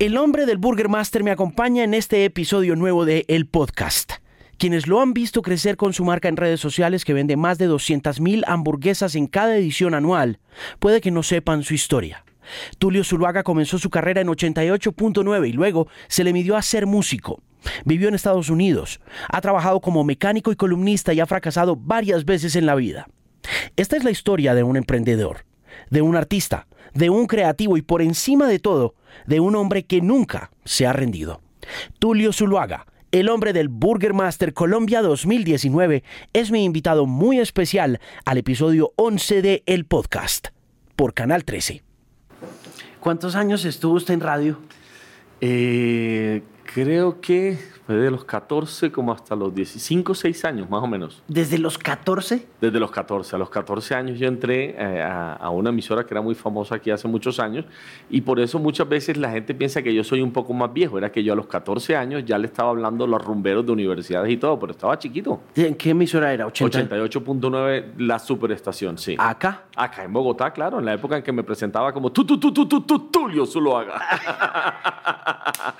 El hombre del Burger Master me acompaña en este episodio nuevo de El Podcast. Quienes lo han visto crecer con su marca en redes sociales que vende más de 200.000 hamburguesas en cada edición anual, puede que no sepan su historia. Tulio Zuluaga comenzó su carrera en 88.9 y luego se le midió a ser músico. Vivió en Estados Unidos, ha trabajado como mecánico y columnista y ha fracasado varias veces en la vida. Esta es la historia de un emprendedor, de un artista, de un creativo y por encima de todo, de un hombre que nunca se ha rendido. Tulio Zuluaga, el hombre del Burger Master Colombia 2019, es mi invitado muy especial al episodio 11 de El Podcast por Canal 13. ¿Cuántos años estuvo usted en radio? Eh, creo que fue de los 14 como hasta los 15 o 6 años más o menos. ¿Desde los 14? Desde los 14. A los 14 años yo entré eh, a, a, una emisora que era muy famosa aquí hace muchos años y por eso muchas veces la gente piensa que yo soy un poco más viejo. Era que yo a los 14 años ya le estaba hablando a los rumberos de universidades y todo, pero estaba chiquito. ¿En qué emisora era? 88.9 La Superestación, sí. ¿Acá? Acá en Bogotá, claro, en la época en que me presentaba como tú, tú, tú, tú, tú, tú, Tulio Zuluaga.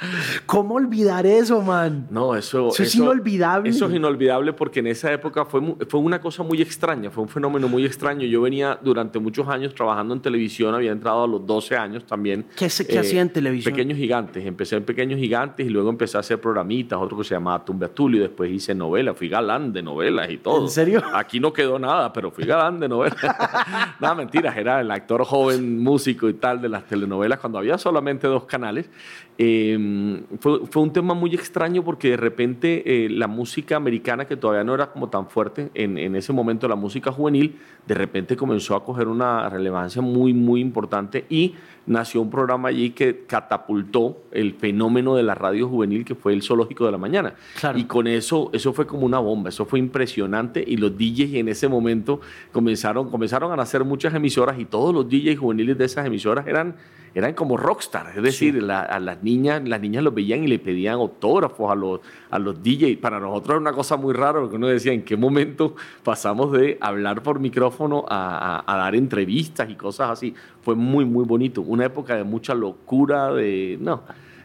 ¿Cómo olvidar eso, man? No, eso, eso, es inolvidable. Eso es inolvidable porque en esa época fue, fue una cosa muy extraña, fue un fenómeno muy extraño. Yo venía durante muchos años trabajando en televisión, había entrado a los 12 años también. ¿Qué, qué eh, hacía en televisión? Pequeños Gigantes. Empecé en Pequeños Gigantes y luego empecé a hacer programitas, otro que se llamaba Tumbe Tulio, después hice novelas, fui galán de novelas y todo. ¿En serio? Aquí no quedó nada, pero fui galán de novelas. nada, mentiras, era el actor joven, músico y tal de las telenovelas cuando había solamente dos canales. Eh, fue, fue, un tema muy extraño porque de repente eh, la música americana, que todavía no era como tan fuerte en, en, ese momento, la música juvenil, de repente comenzó a coger una relevancia muy, muy importante y nació un programa allí que catapultó el fenómeno de la radio juvenil que fue el Zoológico de la Mañana. Claro. Y con eso, eso fue como una bomba, eso fue impresionante y los DJs en ese momento comenzaron, comenzaron a nacer muchas emisoras y todos los DJs juveniles de esas emisoras eran eran como rockstar, es decir, sí. la, a las niñas, las niñas los veían y le pedían autógrafos a los, a los DJs. Para nosotros era una cosa muy rara porque uno decía en qué momento pasamos de hablar por micrófono a, a, a dar entrevistas y cosas así. Fue muy, muy bonito. Una época de mucha locura, de... No,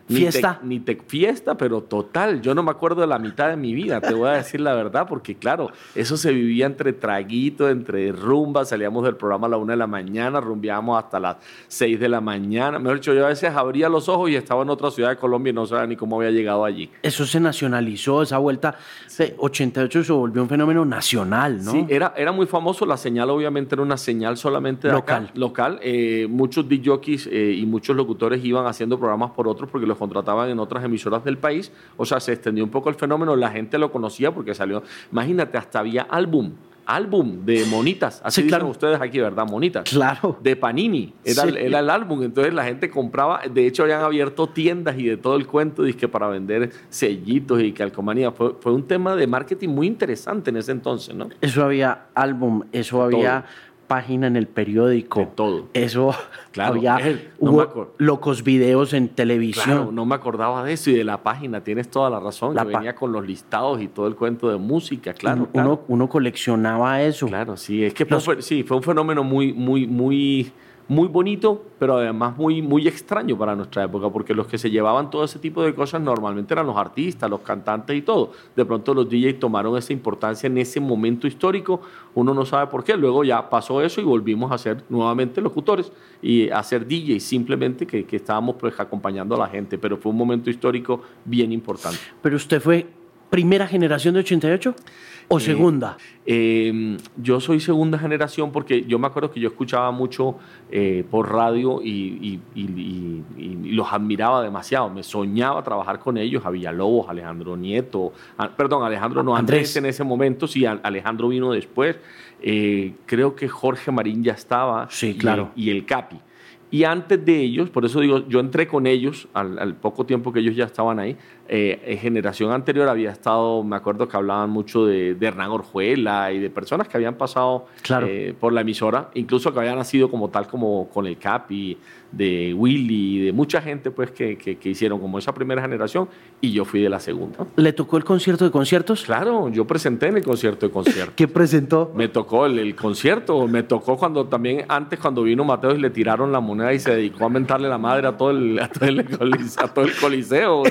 fiesta. Ni te, ni te, fiesta, pero total. Yo no me acuerdo de la mitad de mi vida, te voy a decir la verdad, porque claro, eso se vivía entre traguitos, entre rumba. Salíamos del programa a la una de la mañana, rumbeábamos hasta las seis de la mañana. Mejor dicho, yo a veces abría los ojos y estaba en otra ciudad de Colombia y no sabía ni cómo había llegado allí. Eso se nacionalizó, esa vuelta. Sí. 88 se volvió un fenómeno nacional, ¿no? Sí, era, era muy famoso. La señal, obviamente, era una señal solamente de local. Acá, local. Eh, muchos DJs eh, y muchos locutores iban haciendo programas por otros porque los contrataban en otras emisoras del país. O sea, se extendió un poco el fenómeno, la gente lo conocía porque salió. Imagínate, hasta había álbum. Álbum de monitas, así sí, claro. dicen ustedes aquí, ¿verdad? Monitas. Claro. De Panini, era, sí. el, era, el, álbum. Entonces la gente compraba, de hecho habían abierto tiendas y de todo el cuento, que para vender sellitos y calcomanía. Fue, fue un tema de marketing muy interesante en ese entonces, ¿no? Eso había álbum, eso había todo página en el periódico. De todo. Eso claro, había él, no hubo locos videos en televisión. Claro, no me acordaba de eso y de la página, tienes toda la razón, la que venía con los listados y todo el cuento de música, claro. Uno, claro. uno coleccionaba eso. Claro, sí, es que fue, sí, fue un fenómeno muy, muy, muy muy bonito, pero además muy, muy extraño para nuestra época, porque los que se llevaban todo ese tipo de cosas normalmente eran los artistas, los cantantes y todo. De pronto los DJs tomaron esa importancia en ese momento histórico, uno no sabe por qué. Luego ya pasó eso y volvimos a ser nuevamente locutores y a ser DJs, simplemente que, que estábamos pues acompañando a la gente, pero fue un momento histórico bien importante. Pero usted fue primera generación de 88 o segunda? Eh, eh, yo soy segunda generación porque yo me acuerdo que yo escuchaba mucho eh, por radio y, y, y, y, los admiraba demasiado. Me soñaba trabajar con ellos, a Villalobos, Alejandro Nieto, a, perdón, Alejandro no, Andrés. Andrés en ese momento, sí, Alejandro vino después. Eh, creo que Jorge Marín ya estaba. Sí, claro. y el Capi. Y antes de ellos, por eso digo, yo entré con ellos al, al poco tiempo que ellos ya estaban ahí. Eh, generación anterior había estado, me acuerdo que hablaban mucho de, de Hernán Orjuela y de personas que habían pasado claro. eh, por la emisora, incluso que habían nacido como tal, como con el Capi, de Willy, de mucha gente pues que, que, que, hicieron como esa primera generación y yo fui de la segunda. ¿Le tocó el concierto de conciertos? Claro, yo presenté en el concierto de conciertos. ¿Qué presentó? Me tocó el, el, concierto, me tocó cuando también, antes cuando vino Mateo y le tiraron la moneda y se dedicó a mentarle la madre a todo el, a todo el, a todo el coliseo.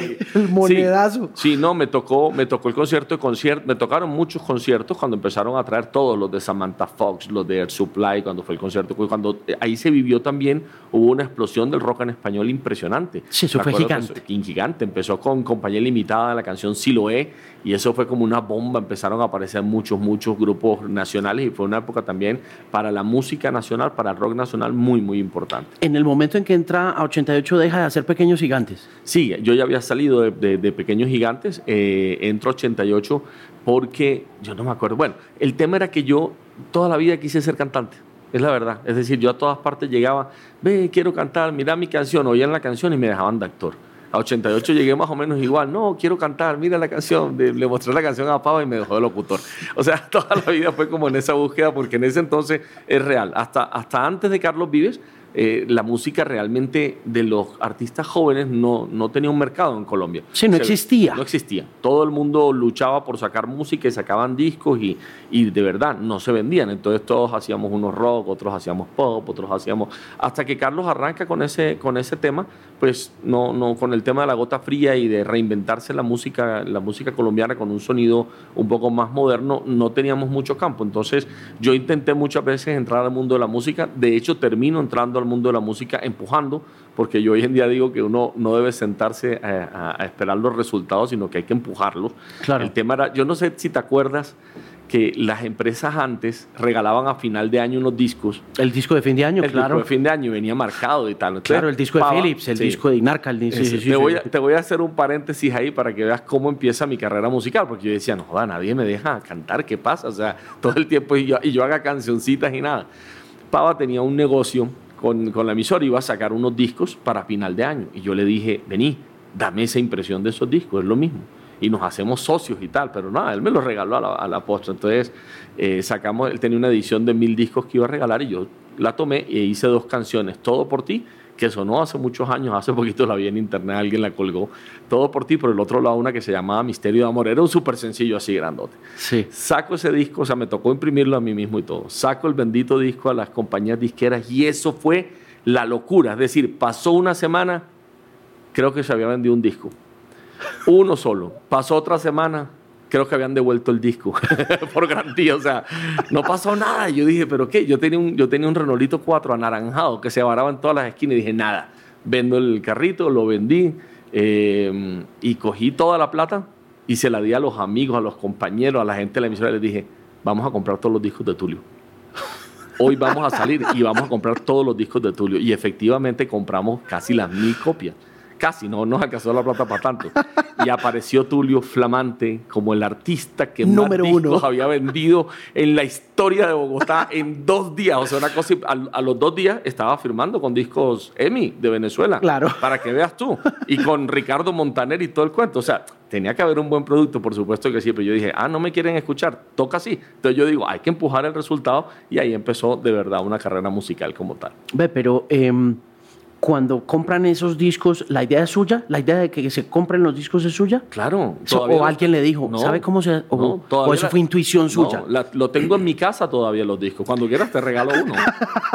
Monedazo. Sí, no, me tocó, me tocó el concierto de concierto, me tocaron muchos conciertos cuando empezaron a traer todos, los de Samantha Fox, los de Air Supply, cuando fue el concierto, cuando eh, ahí se vivió también, hubo una explosión del rock en español impresionante. Sí, eso fue gigante. gigante, empezó con Compañía Limitada, la canción Siloé, y eso fue como una bomba, empezaron a aparecer muchos, muchos grupos nacionales y fue una época también para la música nacional, para el rock nacional muy, muy importante. En el momento en que entra a 88 deja de hacer Pequeños Gigantes. Sí, yo ya había salido de, Pequeños Gigantes, eh, entro a 88 porque yo no me acuerdo. Bueno, el tema era que yo toda la vida quise ser cantante. Es la verdad. Es decir, yo a todas partes llegaba, ve, quiero cantar, mira mi canción, oían la canción y me dejaban de actor. A 88 llegué más o menos igual. No, quiero cantar, mira la canción. Le mostré la canción a Pava y me dejó de locutor. O sea, toda la vida fue como en esa búsqueda, porque en ese entonces es real. Hasta, hasta antes de Carlos Vives, eh, la música realmente de los artistas jóvenes no, no tenía un mercado en Colombia. Sí, no existía. No existía. Todo el mundo luchaba por sacar música y sacaban discos y, y de verdad no se vendían. Entonces todos hacíamos unos rock, otros hacíamos pop, otros hacíamos... Hasta que Carlos arranca con ese, con ese tema, pues no, no, con el tema de la gota fría y de reinventarse la música, la música colombiana con un sonido un poco más moderno, no teníamos mucho campo. Entonces yo intenté muchas veces entrar al mundo de la música. De hecho, termino entrando mundo de la música empujando, porque yo hoy en día digo que uno no debe sentarse a, esperar los resultados, sino que hay que empujarlos. Claro. El tema era, yo no sé si te acuerdas que las empresas antes regalaban a final de año unos discos. El disco de fin de año, el claro. disco de fin de año venía marcado y tal. claro, el disco de Philips, el disco de Inarca. El, te, voy a, te, voy a, hacer un paréntesis ahí para que veas cómo empieza mi carrera musical, porque yo decía, no, nadie me deja cantar, ¿qué pasa? O sea, todo el tiempo y yo, y yo haga cancioncitas y nada. Pava tenía un negocio con, con la emisora iba a sacar unos discos para final de año. Y yo le dije, vení, dame esa impresión de esos discos, es lo mismo. Y nos hacemos socios y tal, pero nada, él me los regaló a la, a la postre. Entonces eh, sacamos, él tenía una edición de mil discos que iba a regalar y yo la tomé e hice dos canciones, Todo por ti que sonó hace muchos años, hace poquito la vi en internet, alguien la colgó, todo por ti, por el otro lado una que se llamaba Misterio de Amor, era un súper sencillo así grandote. Sí. Saco ese disco, o sea, me tocó imprimirlo a mí mismo y todo, saco el bendito disco a las compañías disqueras y eso fue la locura, es decir, pasó una semana, creo que se había vendido un disco, uno solo, pasó otra semana, creo que habían devuelto el disco por garantía. O sea, no pasó nada. Yo dije, ¿pero qué? Yo tenía un, yo tenía un Renolito 4 anaranjado que se varaba en todas las esquinas y dije, nada, vendo el carrito, lo vendí eh, y cogí toda la plata y se la di a los amigos, a los compañeros, a la gente de la emisora y les dije, vamos a comprar todos los discos de Tulio. Hoy vamos a salir y vamos a comprar todos los discos de Tulio. Y efectivamente compramos casi las mil copias casi no nos alcanzó la plata para tanto. Y apareció Tulio Flamante como el artista que Número más discos había vendido en la historia de Bogotá en dos días. O sea, una cosa, a, los dos días estaba firmando con discos EMI de Venezuela. Claro. Para que veas tú. Y con Ricardo Montaner y todo el cuento. O sea, tenía que haber un buen producto, por supuesto que sí, pero yo dije, ah, no me quieren escuchar, toca así. Entonces yo digo, hay que empujar el resultado y ahí empezó de verdad una carrera musical como tal. Ve, pero... Em, cuando compran esos discos, ¿la idea es suya? ¿La idea de que se compren los discos es suya? Claro. ¿O alguien le dijo? ¿Sabe cómo se.? O, o eso fue intuición suya? lo tengo en mi casa todavía los discos. Cuando quieras te regalo uno.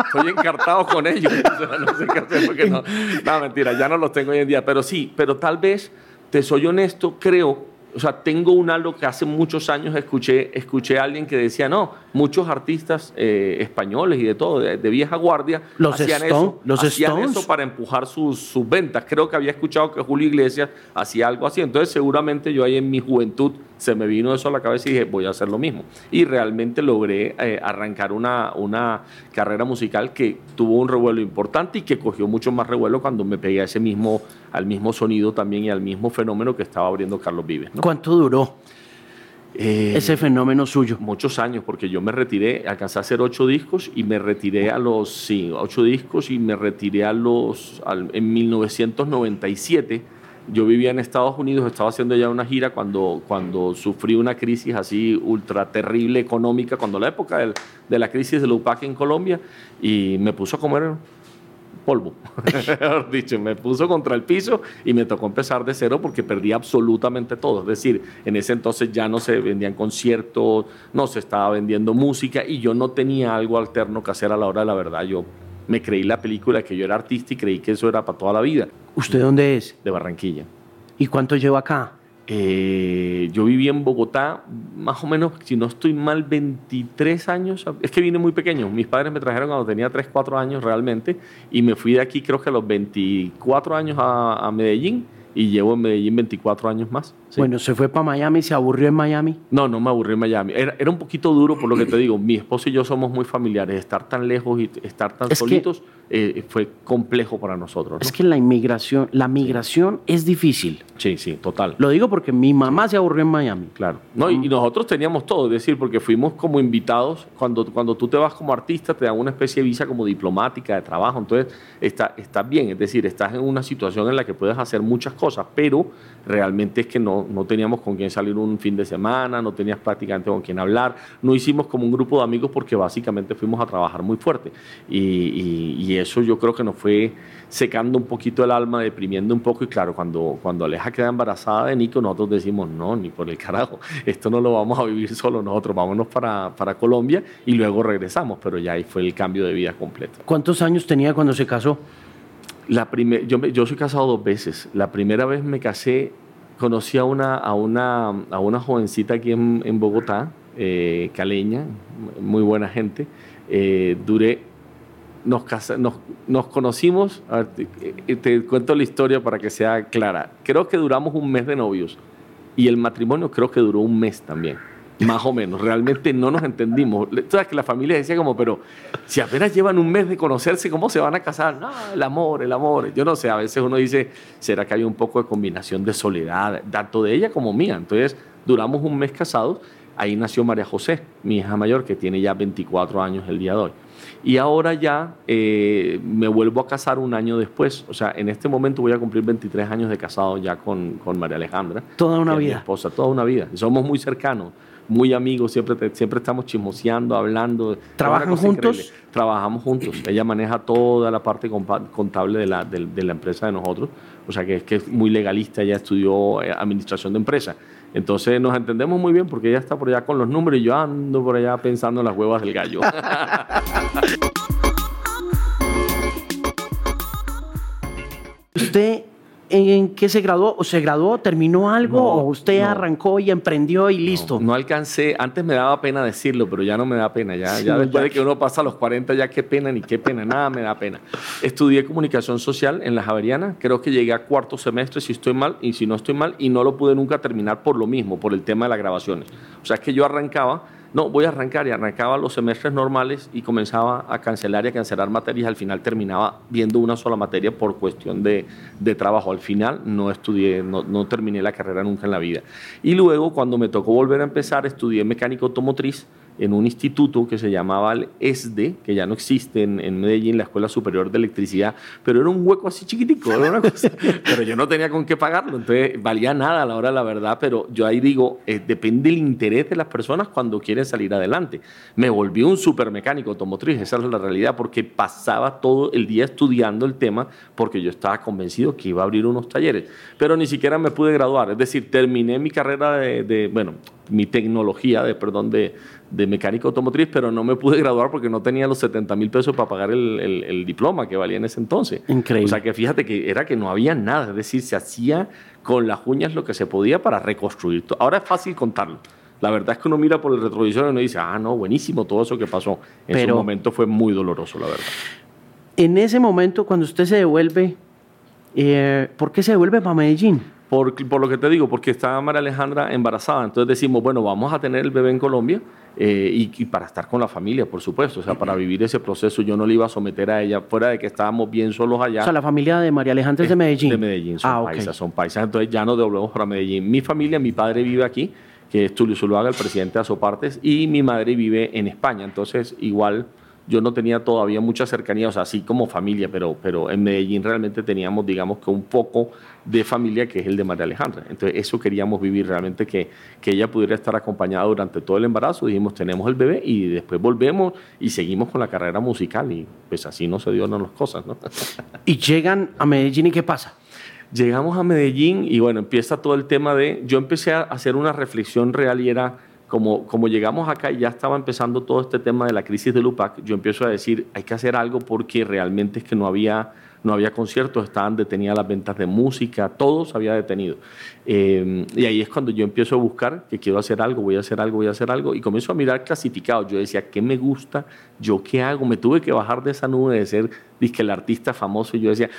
Estoy encartado con ellos. no sé qué hacer porque no. No, mentira, ya no los tengo hoy en día. Pero sí, pero tal vez, te soy honesto, creo o sea, tengo un algo que hace muchos años escuché, escuché a alguien que decía, no, muchos artistas eh, españoles y de todo, de, vieja guardia, los hacían, eso, los hacían eso para empujar sus, sus, ventas. Creo que había escuchado que Julio Iglesias hacía algo así. Entonces, seguramente yo ahí en mi juventud se me vino eso a la cabeza y dije, voy a hacer lo mismo. Y realmente logré eh, arrancar una, una carrera musical que tuvo un revuelo importante y que cogió mucho más revuelo cuando me pegué a ese mismo, al mismo sonido también y al mismo fenómeno que estaba abriendo Carlos Vives. ¿Cuánto duró? Eh, ese fenómeno suyo. Muchos años, porque yo me retiré, alcancé a hacer ocho discos y me retiré a los, sí, ocho discos y me retiré a los, en 1997 yo vivía en Estados Unidos, estaba haciendo ya una gira cuando, cuando sufrí una crisis así ultra terrible económica, cuando la época de la crisis del UPAC en Colombia, y me puso a comer polvo, dicho, me puso contra el piso y me tocó empezar de cero porque perdí absolutamente todo. Es decir, en ese entonces ya no se vendían conciertos, no se estaba vendiendo música y yo no tenía algo alterno que hacer a la hora de la verdad. Yo me creí la película que yo era artista y creí que eso era para toda la vida. ¿Usted dónde es? De Barranquilla. ¿Y cuánto lleva acá? Eh, yo viví en Bogotá, más o menos, si no estoy mal, 23 años. Es que vine muy pequeño. Mis padres me trajeron cuando tenía 3, 4 años realmente. Y me fui de aquí, creo que a los 24 años a, a Medellín y llevo en Medellín 24 años más. Bueno, ¿se fue para Miami? ¿Se aburrió en Miami? No, no me aburrí en Miami. Era, era, un poquito duro por lo que te digo. Mi esposo y yo somos muy familiares. Estar tan lejos y estar tan solitos eh, fue complejo para nosotros. ¿no? Es que la inmigración, la migración es difícil. Sí, sí, total. Lo digo porque mi mamá se aburrió en Miami. Claro. No, y, y nosotros teníamos todo, es decir, porque fuimos como invitados. Cuando, cuando tú te vas como artista, te dan una especie de visa como diplomática de trabajo. Entonces, está, estás bien. Es decir, estás en una situación en la que puedes hacer muchas cosas, pero realmente es que no, no teníamos con quién salir un fin de semana, no tenías prácticamente con quién hablar, no hicimos como un grupo de amigos porque básicamente fuimos a trabajar muy fuerte y, y, y eso yo creo que nos fue secando un poquito el alma, deprimiendo un poco y claro, cuando, cuando Aleja queda embarazada de Nico, nosotros decimos, no, ni por el carajo, esto no lo vamos a vivir solo nosotros, vámonos para, para Colombia y luego regresamos, pero ya ahí fue el cambio de vida completo. ¿Cuántos años tenía cuando se casó? La primer, yo, soy casado dos veces. La primera vez me casé, conocí a una, a una, a una jovencita aquí en, en Bogotá, eh, caleña, muy buena gente. Eh, nos, casa, nos, conocimos, te, te cuento la historia para que sea clara. Creo que duramos un mes de novios y el matrimonio creo que duró un mes también. Más o menos, realmente no nos entendimos. Sabes que la familia decía como, pero si apenas llevan un mes de conocerse, ¿cómo se van a casar? No, el amor, el amor. Yo no sé, a veces uno dice, ¿será que hay un poco de combinación de soledad, tanto de ella como mía? Entonces, duramos un mes casados. Ahí nació María José, mi hija mayor, que tiene ya 24 años el día de hoy. Y ahora ya eh, me vuelvo a casar un año después. O sea, en este momento voy a cumplir 23 años de casado ya con, con María Alejandra. Toda una vida. Mi esposa, toda una vida. Somos muy cercanos muy amigos, siempre, te, siempre estamos chismoseando, hablando. ¿Trabajan juntos? Increíble. Trabajamos juntos. Ella maneja toda la parte contable de la, de, de la empresa de nosotros, o sea que es que es muy legalista, ella estudió eh, administración de empresa. Entonces nos entendemos muy bien porque ella está por allá con los números y yo ando por allá pensando en las huevas del gallo. ¿Usted en qué se graduó? ¿O se graduó, terminó algo? No, ¿O usted no. arrancó y emprendió y listo? No, no, alcancé, antes me daba pena decirlo, pero ya no me da pena. Ya, Sí, ya después ya de que uno pasa a los 40, ya qué pena, ni qué pena, nada me da pena. Estudié comunicación social en la Javeriana, creo que llegué a cuarto semestre, si estoy mal, y si no estoy mal, y no lo pude nunca terminar por lo mismo, por el tema de las grabaciones. O sea, es que yo arrancaba no, voy a arrancar y arrancaba los semestres normales y comenzaba a cancelar y a cancelar materias. Al final terminaba viendo una sola materia por cuestión de, de trabajo. Al final no estudié, no, no, terminé la carrera nunca en la vida. Y luego, cuando me tocó volver a empezar, estudié mecánico automotriz en un instituto que se llamaba el ESDE, que ya no existe en, en, Medellín, la Escuela Superior de Electricidad, pero era un hueco así chiquitico, era una cosa, pero yo no tenía con qué pagarlo, entonces valía nada a la hora de la verdad, pero yo ahí digo, eh, depende del interés de las personas cuando quieren salir adelante. Me volví un supermecánico automotriz, esa es la realidad, porque pasaba todo el día estudiando el tema, porque yo estaba convencido que iba a abrir unos talleres, pero ni siquiera me pude graduar, es decir, terminé mi carrera de, de bueno, mi tecnología, de, perdón, de, de mecánico automotriz, pero no me pude graduar porque no tenía los 70 mil pesos para pagar el, el, el, diploma que valía en ese entonces. Increíble. O sea que fíjate que era que no había nada, es decir, se hacía con las uñas lo que se podía para reconstruir. Ahora es fácil contarlo. La verdad es que uno mira por el retrovisor y uno dice, ah, no, buenísimo todo eso que pasó. En pero, su momento fue muy doloroso, la verdad. En ese momento, cuando usted se devuelve, eh, ¿por qué se devuelve para Medellín? Por, por, lo que te digo, porque estaba María Alejandra embarazada. Entonces decimos, bueno, vamos a tener el bebé en Colombia eh, y, y, para estar con la familia, por supuesto. O sea, para vivir ese proceso yo no le iba a someter a ella, fuera de que estábamos bien solos allá. O sea, la familia de María Alejandra es de Medellín. De Medellín, son ah, paisas, okay. son paisas. Entonces ya nos devolvemos para Medellín. Mi familia, mi padre vive aquí, que es Tulio Zuluaga, el presidente de Azopartes, y mi madre vive en España. Entonces, igual yo no tenía todavía mucha cercanía, o sea, así como familia, pero, pero en Medellín realmente teníamos, digamos, que un poco de familia, que es el de María Alejandra. Entonces, eso queríamos vivir realmente, que, que ella pudiera estar acompañada durante todo el embarazo. Dijimos, tenemos el bebé y después volvemos y seguimos con la carrera musical. Y pues así no se dieron las cosas, ¿no? y llegan a Medellín y ¿qué pasa? Llegamos a Medellín y bueno, empieza todo el tema de, yo empecé a hacer una reflexión real y era, como, llegamos acá y ya estaba empezando todo este tema de la crisis de Lupac, yo empiezo a decir, hay que hacer algo porque realmente es que no había no había conciertos, estaban detenidas las ventas de música, todo se había detenido. Eh, y ahí es cuando yo empiezo a buscar que quiero hacer algo, voy a hacer algo, voy a hacer algo, y comienzo a mirar clasificados. Yo decía, ¿qué me gusta? ¿Yo qué hago? Me tuve que bajar de esa nube de ser disque el artista famoso. Y yo decía,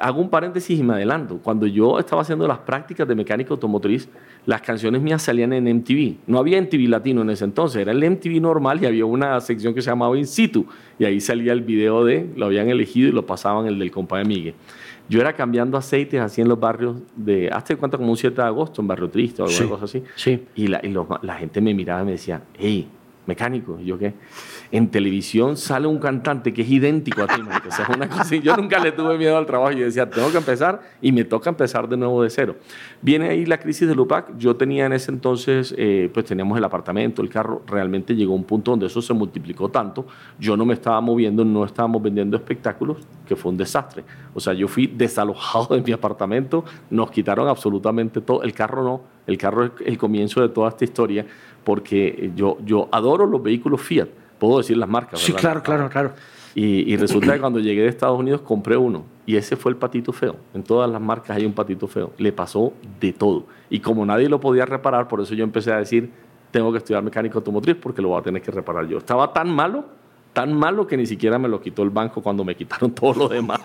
hago un paréntesis y me adelanto. Cuando yo estaba haciendo las prácticas de mecánica automotriz, las canciones mías salían en MTV. No había MTV latino en ese entonces, era el MTV normal y había una sección que se llamaba In situ. Y ahí salía el video de, lo habían elegido y lo pasaban el del compadre Miguel. Yo era cambiando aceites así en los barrios de, hasta cuenta como un 7 de agosto, en Barrio Triste o alguna cosa así. Sí. Y, la, y la gente me miraba y me decía, hey, mecánico. Y yo qué en televisión sale un cantante que es idéntico a ti, O sea, una cosa, yo nunca le tuve miedo al trabajo. Yo decía, tengo que empezar y me toca empezar de nuevo de cero. Viene ahí la crisis de Lupac. Yo tenía en ese entonces, eh, pues teníamos el apartamento, el carro. Realmente llegó un punto donde eso se multiplicó tanto. Yo no me estaba moviendo, no estábamos vendiendo espectáculos, que fue un desastre. O sea, yo fui desalojado de mi apartamento, nos quitaron absolutamente todo. El carro no, el carro es el comienzo de toda esta historia, porque yo, yo adoro los vehículos Fiat puedo decir las marcas. Sí, claro, claro, claro. Y, resulta que cuando llegué de Estados Unidos compré uno y ese fue el patito feo. En todas las marcas hay un patito feo. Le pasó de todo. Y como nadie lo podía reparar, por eso yo empecé a decir, tengo que estudiar mecánica automotriz porque lo voy a tener que reparar yo. Estaba tan malo, tan malo que ni siquiera me lo quitó el banco cuando me quitaron todo lo demás.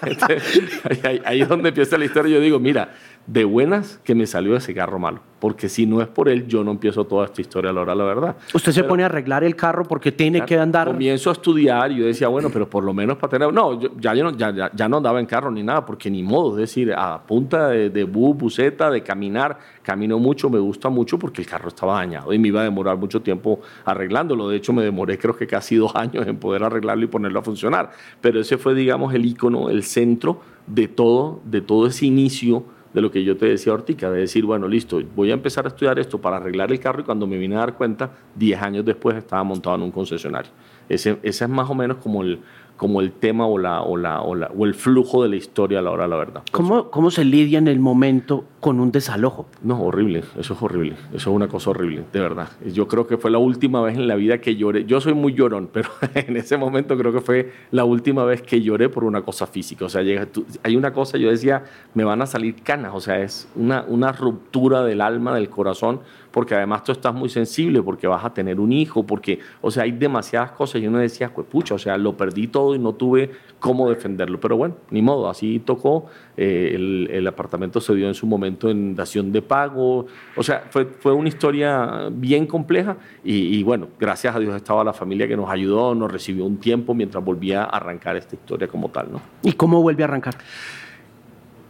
ahí, ahí es donde empieza la historia. Yo digo, mira, de buenas que me salió ese carro malo. Porque si no es por él, yo no empiezo toda esta historia a la hora, la verdad. Usted se pone a arreglar el carro porque tiene que andar. Comienzo a estudiar y yo decía, bueno, pero por lo menos para tener. No, ya, yo no, ya, ya, no andaba en carro ni nada, porque ni modo. Es decir, a punta de, de bus, buseta, de caminar, camino mucho, me gusta mucho porque el carro estaba dañado y me iba a demorar mucho tiempo arreglándolo. De hecho, me demoré creo que casi dos años en poder arreglarlo y ponerlo a funcionar. Pero ese fue, digamos, el icono, el centro de todo, de todo ese inicio de lo que yo te decía Ortica, de decir, bueno, listo, voy a empezar a estudiar esto para arreglar el carro y cuando me vine a dar cuenta, 10 años después estaba montado en un concesionario. Ese, ese es más o menos como el, como el tema o, la, o, la, o, la, o, el flujo de la historia a la hora la verdad. ¿Cómo, ¿Cómo se lidia en el momento con un desalojo? No, horrible, eso es horrible, eso es una cosa horrible, de verdad. Yo creo que fue la última vez en la vida que lloré. Yo soy muy llorón, pero en ese momento creo que fue la última vez que lloré por una cosa física. O sea, llega, hay una cosa, yo decía, me van a salir canas, o sea, es una, una ruptura del alma, del corazón porque además tú estás muy sensible, porque vas a tener un hijo, porque, o sea, hay demasiadas cosas. Y uno decía, pues pucha, o sea, lo perdí todo y no tuve cómo defenderlo. Pero bueno, ni modo, así tocó. Eh, el, apartamento se dio en su momento en dación de pago. O sea, fue, fue una historia bien compleja y, y, bueno, gracias a Dios estaba la familia que nos ayudó, nos recibió un tiempo mientras volvía a arrancar esta historia como tal, ¿no? ¿Y cómo vuelve a arrancar?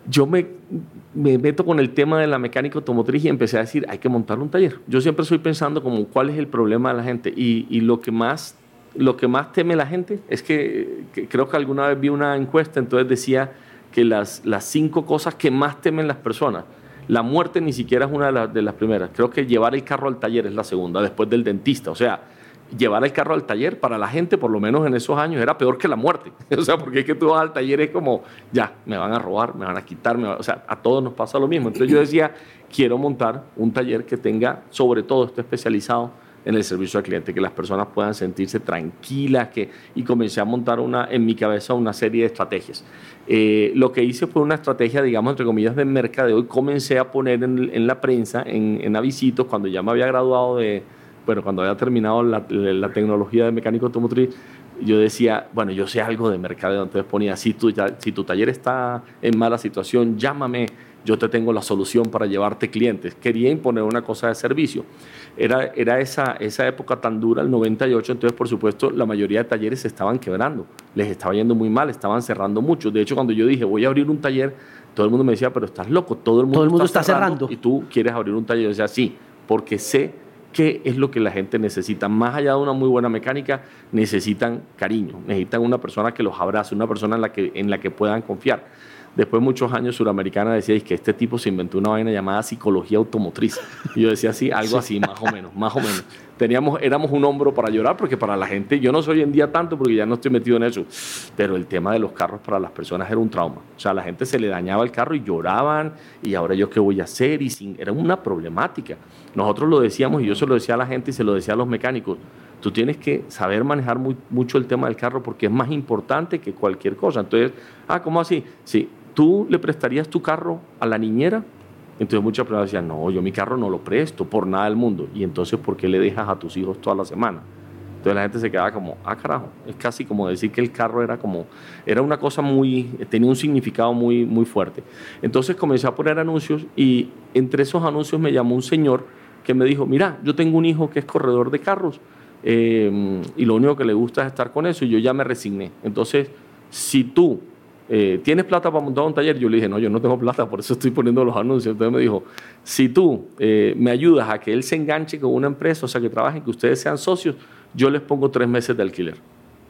Yo me, me, meto con el tema de la mecánica automotriz y empecé a decir, hay que montar un taller. Yo siempre estoy pensando como cuál es el problema de la gente. Y, y lo, que más, lo que más teme la gente es que, creo que alguna vez vi una encuesta, entonces decía que las, las cinco cosas que más temen las personas, la muerte ni siquiera es una de, de las primeras, creo que llevar el carro al taller es la segunda, después del dentista, o sea, llevar el carro al taller para la gente, por lo menos en esos años, era peor que la muerte. O sea, porque es que tú vas al taller es como, ya, me van a robar, me van a quitar, o sea, a todos nos pasa lo mismo. Entonces yo decía, quiero montar un taller que tenga, sobre todo, esté especializado en el servicio al cliente, que las personas puedan sentirse tranquilas, que, y comencé a montar una, en mi cabeza una serie de estrategias. Eh, lo que hice fue una estrategia, digamos, entre comillas, de mercadeo y comencé a poner en, la prensa, en, en avisitos, cuando ya me había graduado de bueno, cuando había terminado la, tecnología de mecánico automotriz, yo decía, bueno, yo sé algo de mercadeo, entonces ponía, si tu, si tu taller está en mala situación, llámame, yo te tengo la solución para llevarte clientes. Quería imponer una cosa de servicio. Era, era esa, esa época tan dura, el 98, entonces por supuesto la mayoría de talleres se estaban quebrando, les estaba yendo muy mal, estaban cerrando mucho. De hecho, cuando yo dije, voy a abrir un taller, todo el mundo me decía, pero estás loco, todo el mundo, todo el mundo está, cerrando, y tú quieres abrir un taller. Yo decía, sí, porque sé qué es lo que la gente necesita. Más allá de una muy buena mecánica, necesitan cariño, necesitan una persona que los abrace, una persona en la que, en la que puedan confiar. Después muchos años Suramericana decía que este tipo se inventó una vaina llamada psicología automotriz. Y yo decía así, algo así, más o menos, más o menos. Teníamos, éramos un hombro para llorar porque para la gente, yo no soy hoy en día tanto porque ya no estoy metido en eso, pero el tema de los carros para las personas era un trauma. O sea, la gente se le dañaba el carro y lloraban y ahora yo qué voy a hacer y sin, era una problemática. Nosotros lo decíamos y yo se lo decía a la gente y se lo decía a los mecánicos. Tú tienes que saber manejar muy, mucho el tema del carro porque es más importante que cualquier cosa. Entonces, ah, ¿cómo así? Sí, ¿tú le prestarías tu carro a la niñera? Entonces muchas personas decían, no, yo mi carro no lo presto por nada del mundo. Y entonces, ¿por qué le dejas a tus hijos toda la semana? Entonces la gente se quedaba como, ah, carajo, es casi como decir que el carro era como, era una cosa muy, tenía un significado muy, muy fuerte. Entonces comencé a poner anuncios y entre esos anuncios me llamó un señor que me dijo, mira, yo tengo un hijo que es corredor de carros eh, y lo único que le gusta es estar con eso y yo ya me resigné. Entonces, si tú eh, ¿tienes plata para montar un taller? Yo le dije, no, yo no tengo plata, por eso estoy poniendo los anuncios. Entonces me dijo, si tú eh, me ayudas a que él se enganche con una empresa, o sea, que trabajen, que ustedes sean socios, yo les pongo tres meses de alquiler.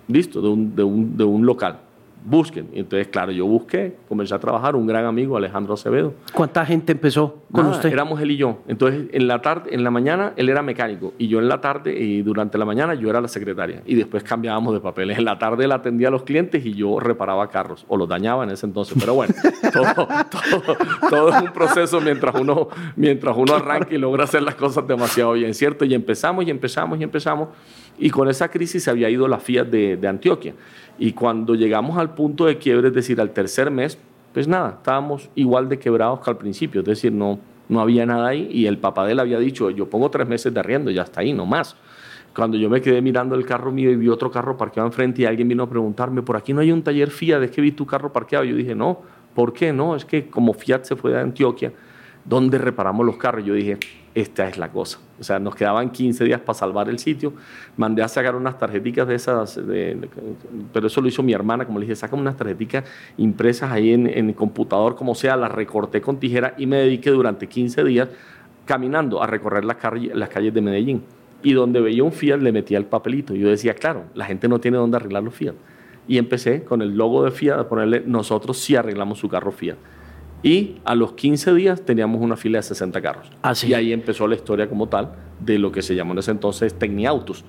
Listo, de un, de un, de un local busquen. Entonces, claro, yo busqué, comencé a trabajar, un gran amigo, Alejandro Acevedo. ¿Cuánta gente empezó con usted? Éramos él y yo. Entonces, en la tarde, en la mañana, él era mecánico y yo en la tarde y durante la mañana yo era la secretaria. Y después cambiábamos de papeles. En la tarde él atendía a los clientes y yo reparaba carros o los dañaba en ese entonces. Pero bueno, todo, todo, todo, es un proceso mientras uno, mientras uno arranca y logra hacer las cosas demasiado bien, ¿cierto? Y empezamos y empezamos y empezamos. Y con esa crisis se había ido la Fiat de, Antioquia. Y cuando llegamos al punto de quiebre, es decir, al tercer mes, pues nada, estábamos igual de quebrados que al principio, es decir, no, no había nada ahí y el papá de él había dicho, yo pongo tres meses de arriendo, ya está ahí, no más. Cuando yo me quedé mirando el carro mío y vi otro carro parqueado enfrente y alguien vino a preguntarme, ¿por aquí no hay un taller Fiat? ¿Es que vi tu carro parqueado? Yo dije, no, ¿por qué no? Es que como Fiat se fue de Antioquia, ¿dónde reparamos los carros? Yo dije, esta es la cosa. O sea, nos quedaban 15 días para salvar el sitio. Mandé a sacar unas tarjeticas de esas, pero eso lo hizo mi hermana, como le dije, saca unas tarjeticas impresas ahí en, el computador, como sea, las recorté con tijera y me dediqué durante 15 días caminando a recorrer las, las calles de Medellín. Y donde veía un Fiat le metía el papelito. Yo decía, claro, la gente no tiene dónde arreglar los Fiat. Y empecé con el logo de Fiat a ponerle, nosotros sí arreglamos su carro Fiat. Y a los 15 días teníamos una fila de 60 carros. Así. Y ahí empezó la historia como tal de lo que se llamó en ese entonces Tecniautos.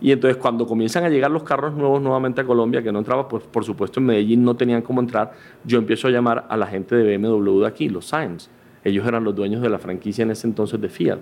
Y entonces cuando comienzan a llegar los carros nuevos nuevamente a Colombia, que no entraba, pues por supuesto en Medellín no tenían cómo entrar, yo empiezo a llamar a la gente de BMW de aquí, los Sainz. Ellos eran los dueños de la franquicia en ese entonces de Fiat.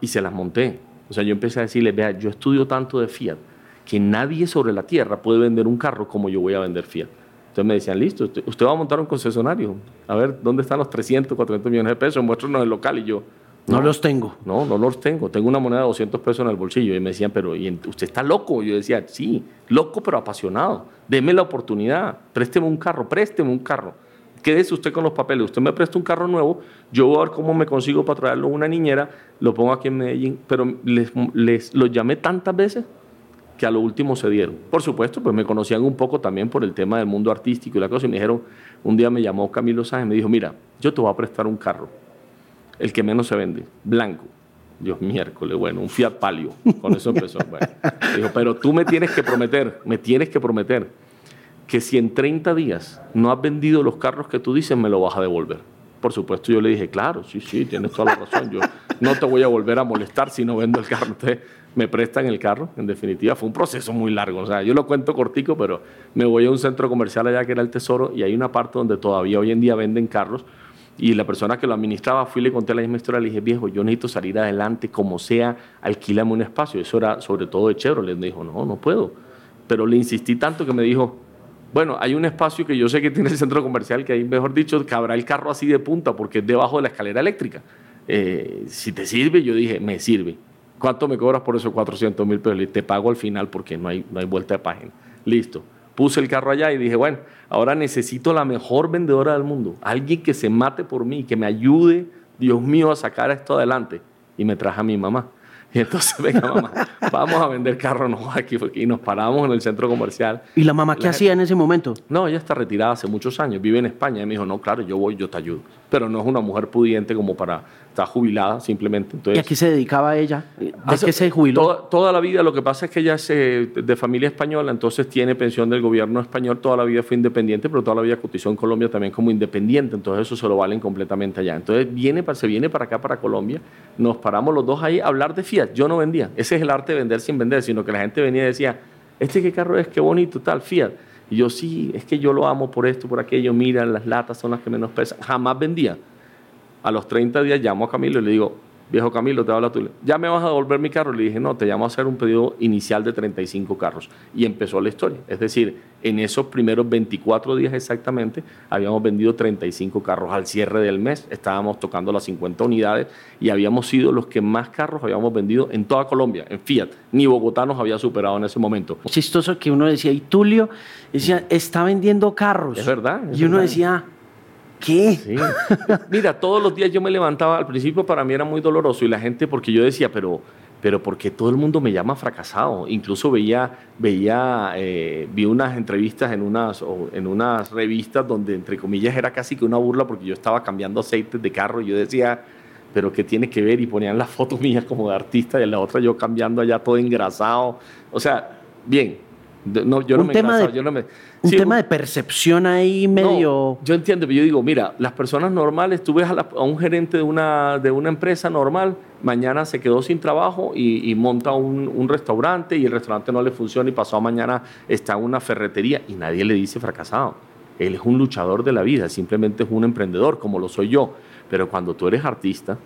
Y se las monté. O sea, yo empecé a decirles, vea, yo estudio tanto de Fiat que nadie sobre la tierra puede vender un carro como yo voy a vender Fiat. Entonces me decían, listo, usted, va a montar un concesionario. A ver, ¿dónde están los 300, 400 millones de pesos? Muéstranos el local. Y yo, no, los tengo. No, no los tengo. Tengo una moneda de 200 pesos en el bolsillo. Y me decían, pero usted está loco. Yo decía, sí, loco pero apasionado. Deme la oportunidad. Présteme un carro, présteme un carro. Quédese usted con los papeles. Usted me presta un carro nuevo. Yo voy a ver cómo me consigo para traerlo a una niñera. Lo pongo aquí en Medellín. Pero les, les los llamé tantas veces que a lo último se dieron. Por supuesto, pues me conocían un poco también por el tema del mundo artístico y la cosa, y me dijeron, un día me llamó Camilo Sáenz y me dijo, mira, yo te voy a prestar un carro, el que menos se vende, blanco. Dios miércoles, bueno, un Fiat Palio, con eso empezó. Bueno. Dijo, pero tú me tienes que prometer, me tienes que prometer que si en 30 días no has vendido los carros que tú dices, me lo vas a devolver. Por supuesto, yo le dije, claro, sí, sí, tienes toda la razón. Yo no te voy a volver a molestar si no vendo el carro. Entonces, me prestan el carro. En definitiva, fue un proceso muy largo. O sea, yo lo cuento cortico, pero me voy a un centro comercial allá que era el Tesoro y hay una parte donde todavía hoy en día venden carros. Y la persona que lo administraba, fui y le conté la misma historia, le dije, viejo, yo necesito salir adelante, como sea, alquílame un espacio. Eso era sobre todo de Chevrolet. Me dijo, no, no puedo. Pero le insistí tanto que me dijo, bueno, hay un espacio que yo sé que tiene el centro comercial, que ahí, mejor dicho, cabrá el carro así de punta, porque es debajo de la escalera eléctrica. Eh, si te sirve, yo dije, me sirve. ¿Cuánto me cobras por esos 400 mil pesos? Te pago al final porque no hay, no hay vuelta de página. Listo. Puse el carro allá y dije, bueno, ahora necesito la mejor vendedora del mundo. Alguien que se mate por mí, que me ayude, Dios mío, a sacar esto adelante. Y me traje a mi mamá. Y entonces, venga, mamá, vamos a vender carros no, aquí, y nos paramos en el centro comercial. ¿Y la mamá qué hacía en ese momento? No, ella está retirada hace muchos años, vive en España. Y me dijo, no, claro, yo voy, yo te ayudo. Pero no es una mujer pudiente como para está jubilada simplemente. Entonces, ¿Y a qué se dedicaba ella? ¿De qué se jubiló? Toda, la vida, lo que pasa es que ella es eh, de familia española, entonces tiene pensión del gobierno español, toda la vida fue independiente, pero toda la vida cotizó en Colombia también como independiente, entonces eso se lo valen completamente allá. Entonces viene, se viene para acá, para Colombia, nos paramos los dos ahí a hablar de Fiat. Yo no vendía, ese es el arte de vender sin vender, sino que la gente venía y decía, este qué carro es, qué bonito, tal, Fiat. Y yo sí, es que yo lo amo por esto, por aquello, mira, las latas son las que menos pesan. Jamás vendía. A los 30 días llamo a Camilo y le digo, viejo Camilo, te habla tú. ¿Ya me vas a devolver mi carro? Le dije, no, te llamo a hacer un pedido inicial de 35 carros. Y empezó la historia. Es decir, en esos primeros 24 días exactamente, habíamos vendido 35 carros. Al cierre del mes estábamos tocando las 50 unidades y habíamos sido los que más carros habíamos vendido en toda Colombia, en Fiat. Ni Bogotá nos había superado en ese momento. Chistoso que uno decía, y Tulio decía, está vendiendo carros. Es verdad. y uno decía, ¿Qué? Mira, todos los días yo me levantaba, al principio para mí era muy doloroso y la gente, porque yo decía, pero, pero ¿por qué todo el mundo me llama fracasado? Incluso veía, veía eh, vi unas entrevistas en unas, en unas revistas donde, entre comillas, era casi que una burla porque yo estaba cambiando aceites de carro y yo decía, pero ¿qué tiene que ver? Y ponían las fotos mías como de artista y en la otra yo cambiando allá todo engrasado. O sea, bien, no, yo no me yo no me, un tema de percepción ahí medio... yo entiendo, pero yo digo, mira, las personas normales, tú ves a, un gerente de una, de una empresa normal, mañana se quedó sin trabajo y, monta un, un, restaurante y el restaurante no le funciona y pasado mañana está en una ferretería y nadie le dice fracasado. Él es un luchador de la vida, simplemente es un emprendedor, como lo soy yo. Pero cuando tú eres artista,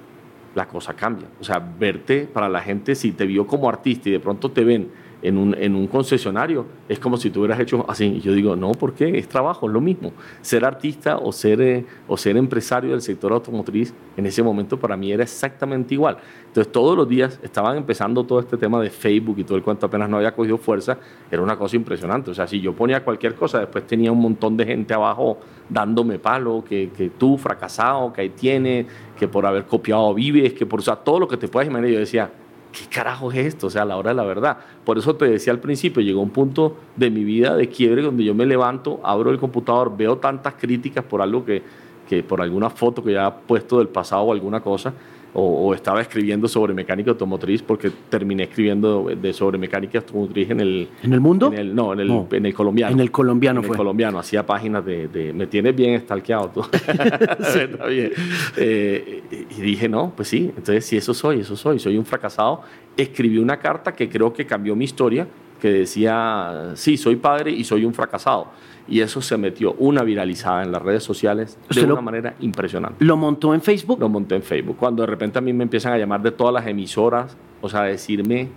la cosa cambia. O sea, verte para la gente, si te vio como artista y de pronto te ven en un, en un concesionario, es como si tú hubieras hecho así. Y yo digo, no, ¿por qué? Es trabajo, es lo mismo. Ser artista o ser, eh, o ser empresario del sector automotriz en ese momento para mí era exactamente igual. Entonces todos los días estaban empezando todo este tema de Facebook y todo el cuento apenas no había cogido fuerza, era una cosa impresionante. O sea, si yo ponía cualquier cosa, después tenía un montón de gente abajo dándome palo, que, que tú fracasado, que ahí tienes, que por haber copiado vives, que por o sea, todo lo que te puedas imaginar. Yo decía, ¿qué carajo es esto? O sea, a la hora de la verdad. Por eso te decía al principio, llegó un punto de mi vida de quiebre donde yo me levanto, abro el computador, veo tantas críticas por algo que, que por alguna foto que ya he puesto del pasado o alguna cosa, o, estaba escribiendo sobre mecánica automotriz porque terminé escribiendo de, sobre mecánica automotriz en el... ¿En el mundo? no, en el, en el colombiano. En el colombiano en el colombiano, hacía páginas de, Me tienes bien estalqueado tú. Está bien. Eh, y dije, no, pues sí, entonces si eso soy, eso soy, soy un fracasado. Escribí una carta que creo que cambió mi historia, que decía, sí, soy padre y soy un fracasado y eso se metió una viralizada en las redes sociales de una manera impresionante. ¿Lo montó en Facebook? Lo monté en Facebook. Cuando de repente a mí me empiezan a llamar de todas las emisoras, o sea, a decirme,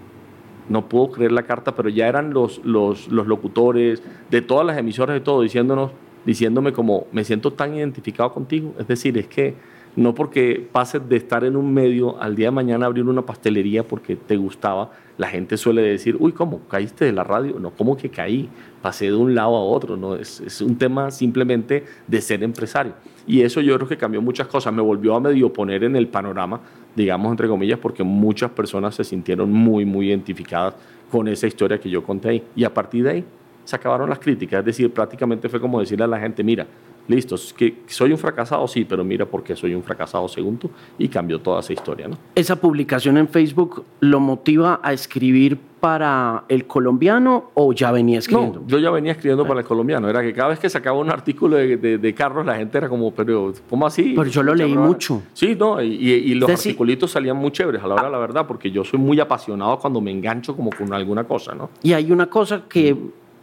no puedo creer la carta, pero ya eran los, los, los locutores de todas las emisoras y todo, diciéndonos, diciéndome como, me siento tan identificado contigo. Es decir, es que no porque pases de estar en un medio al día de mañana abrir una pastelería porque te gustaba, la gente suele decir, uy, ¿cómo? ¿Caíste de la radio? No, ¿cómo que caí? Pasé de un lado a otro, ¿no? Es, es un tema simplemente de ser empresario. Y eso yo creo que cambió muchas cosas, me volvió a medio poner en el panorama, digamos, entre comillas, porque muchas personas se sintieron muy, muy identificadas con esa historia que yo conté ahí. Y a partir de ahí se acabaron las críticas, es decir, prácticamente fue como decirle a la gente, mira, listo, que soy un fracasado, sí, pero mira por qué soy un fracasado según tú, y cambió toda esa historia. ¿no? ¿Esa publicación en Facebook lo motiva a escribir para el colombiano o ya venía escribiendo? No, yo ya venía escribiendo para el colombiano. Era que cada vez que sacaba un artículo de, carros, la gente era como, pero ¿cómo así? Pero yo lo leí mucho. Sí, no, y, los articulitos salían muy chéveres a la hora de la verdad, porque yo soy muy apasionado cuando me engancho como con alguna cosa, ¿no? Y hay una cosa que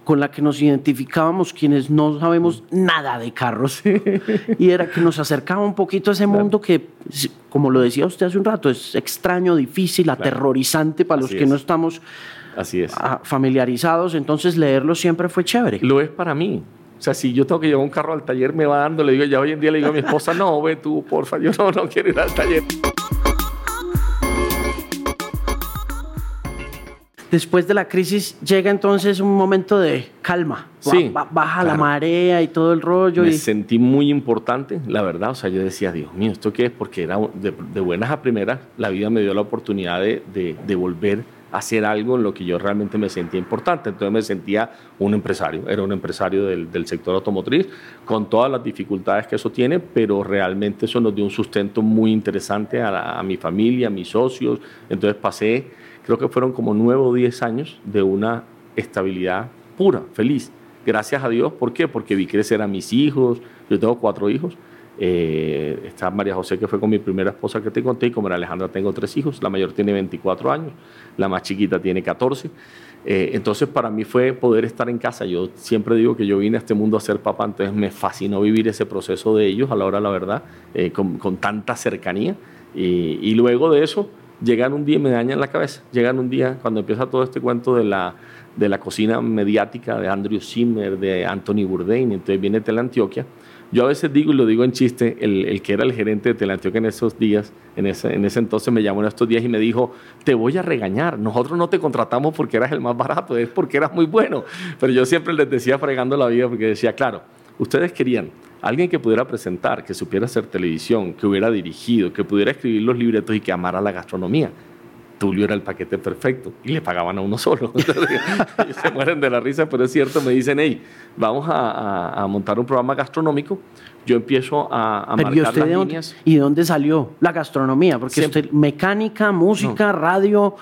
con la que nos identificábamos quienes no sabemos nada de carros. y era que nos acercaba un poquito a ese mundo que, como lo decía usted hace un rato, es extraño, difícil, aterrorizante para los que no estamos Así es. familiarizados. Entonces leerlo siempre fue chévere. Lo es para mí. O sea, si yo tengo que llevar un carro al taller, me va dando, le digo, ya hoy en día le digo a mi esposa, no, ve tú, porfa, yo no, no quiero ir al taller. Después de la crisis llega entonces un momento de calma. Sí, baja la marea y todo el rollo. Me y... sentí muy importante, la verdad. O sea, yo decía, Dios mío, ¿esto qué es? Porque era de, buenas a primeras, la vida me dio la oportunidad de, de, volver hacer algo en lo que yo realmente me sentía importante. Entonces me sentía un empresario, era un empresario del, del, sector automotriz, con todas las dificultades que eso tiene, pero realmente eso nos dio un sustento muy interesante a, a mi familia, a mis socios. Entonces pasé, creo que fueron como nueve o diez años de una estabilidad pura, feliz. Gracias a Dios, ¿por qué? Porque vi crecer a mis hijos, yo tengo cuatro hijos, eh, está María José, que fue con mi primera esposa que te conté, y con María Alejandra tengo tres hijos. La mayor tiene 24 años, la más chiquita tiene 14. Eh, entonces, para mí fue poder estar en casa. Yo siempre digo que yo vine a este mundo a ser papá, entonces me fascinó vivir ese proceso de ellos a la hora la verdad, eh, con, con, tanta cercanía. Y, y, luego de eso, llegan un día me dañan la cabeza. Llegan un día, cuando empieza todo este cuento de la, de la cocina mediática de Andrew Zimmer, de Anthony Bourdain, entonces viene Teleantioquia. Yo a veces digo, y lo digo en chiste, el, el que era el gerente de Teleantioquia en esos días, en ese, en ese entonces me llamó en estos días y me dijo, te voy a regañar, nosotros no te contratamos porque eras el más barato, es porque eras muy bueno. Pero yo siempre les decía fregando la vida porque decía, claro, ustedes querían alguien que pudiera presentar, que supiera hacer televisión, que hubiera dirigido, que pudiera escribir los libretos y que amara la gastronomía. Tulio era el paquete perfecto y le pagaban a uno solo. se mueren de la risa, pero es cierto, me dicen, hey, vamos a, a, a montar un programa gastronómico. Yo empiezo a, a marcar usted las de dónde, líneas. ¿Y de dónde salió la gastronomía? Porque Siempre- usted, mecánica, música, radio...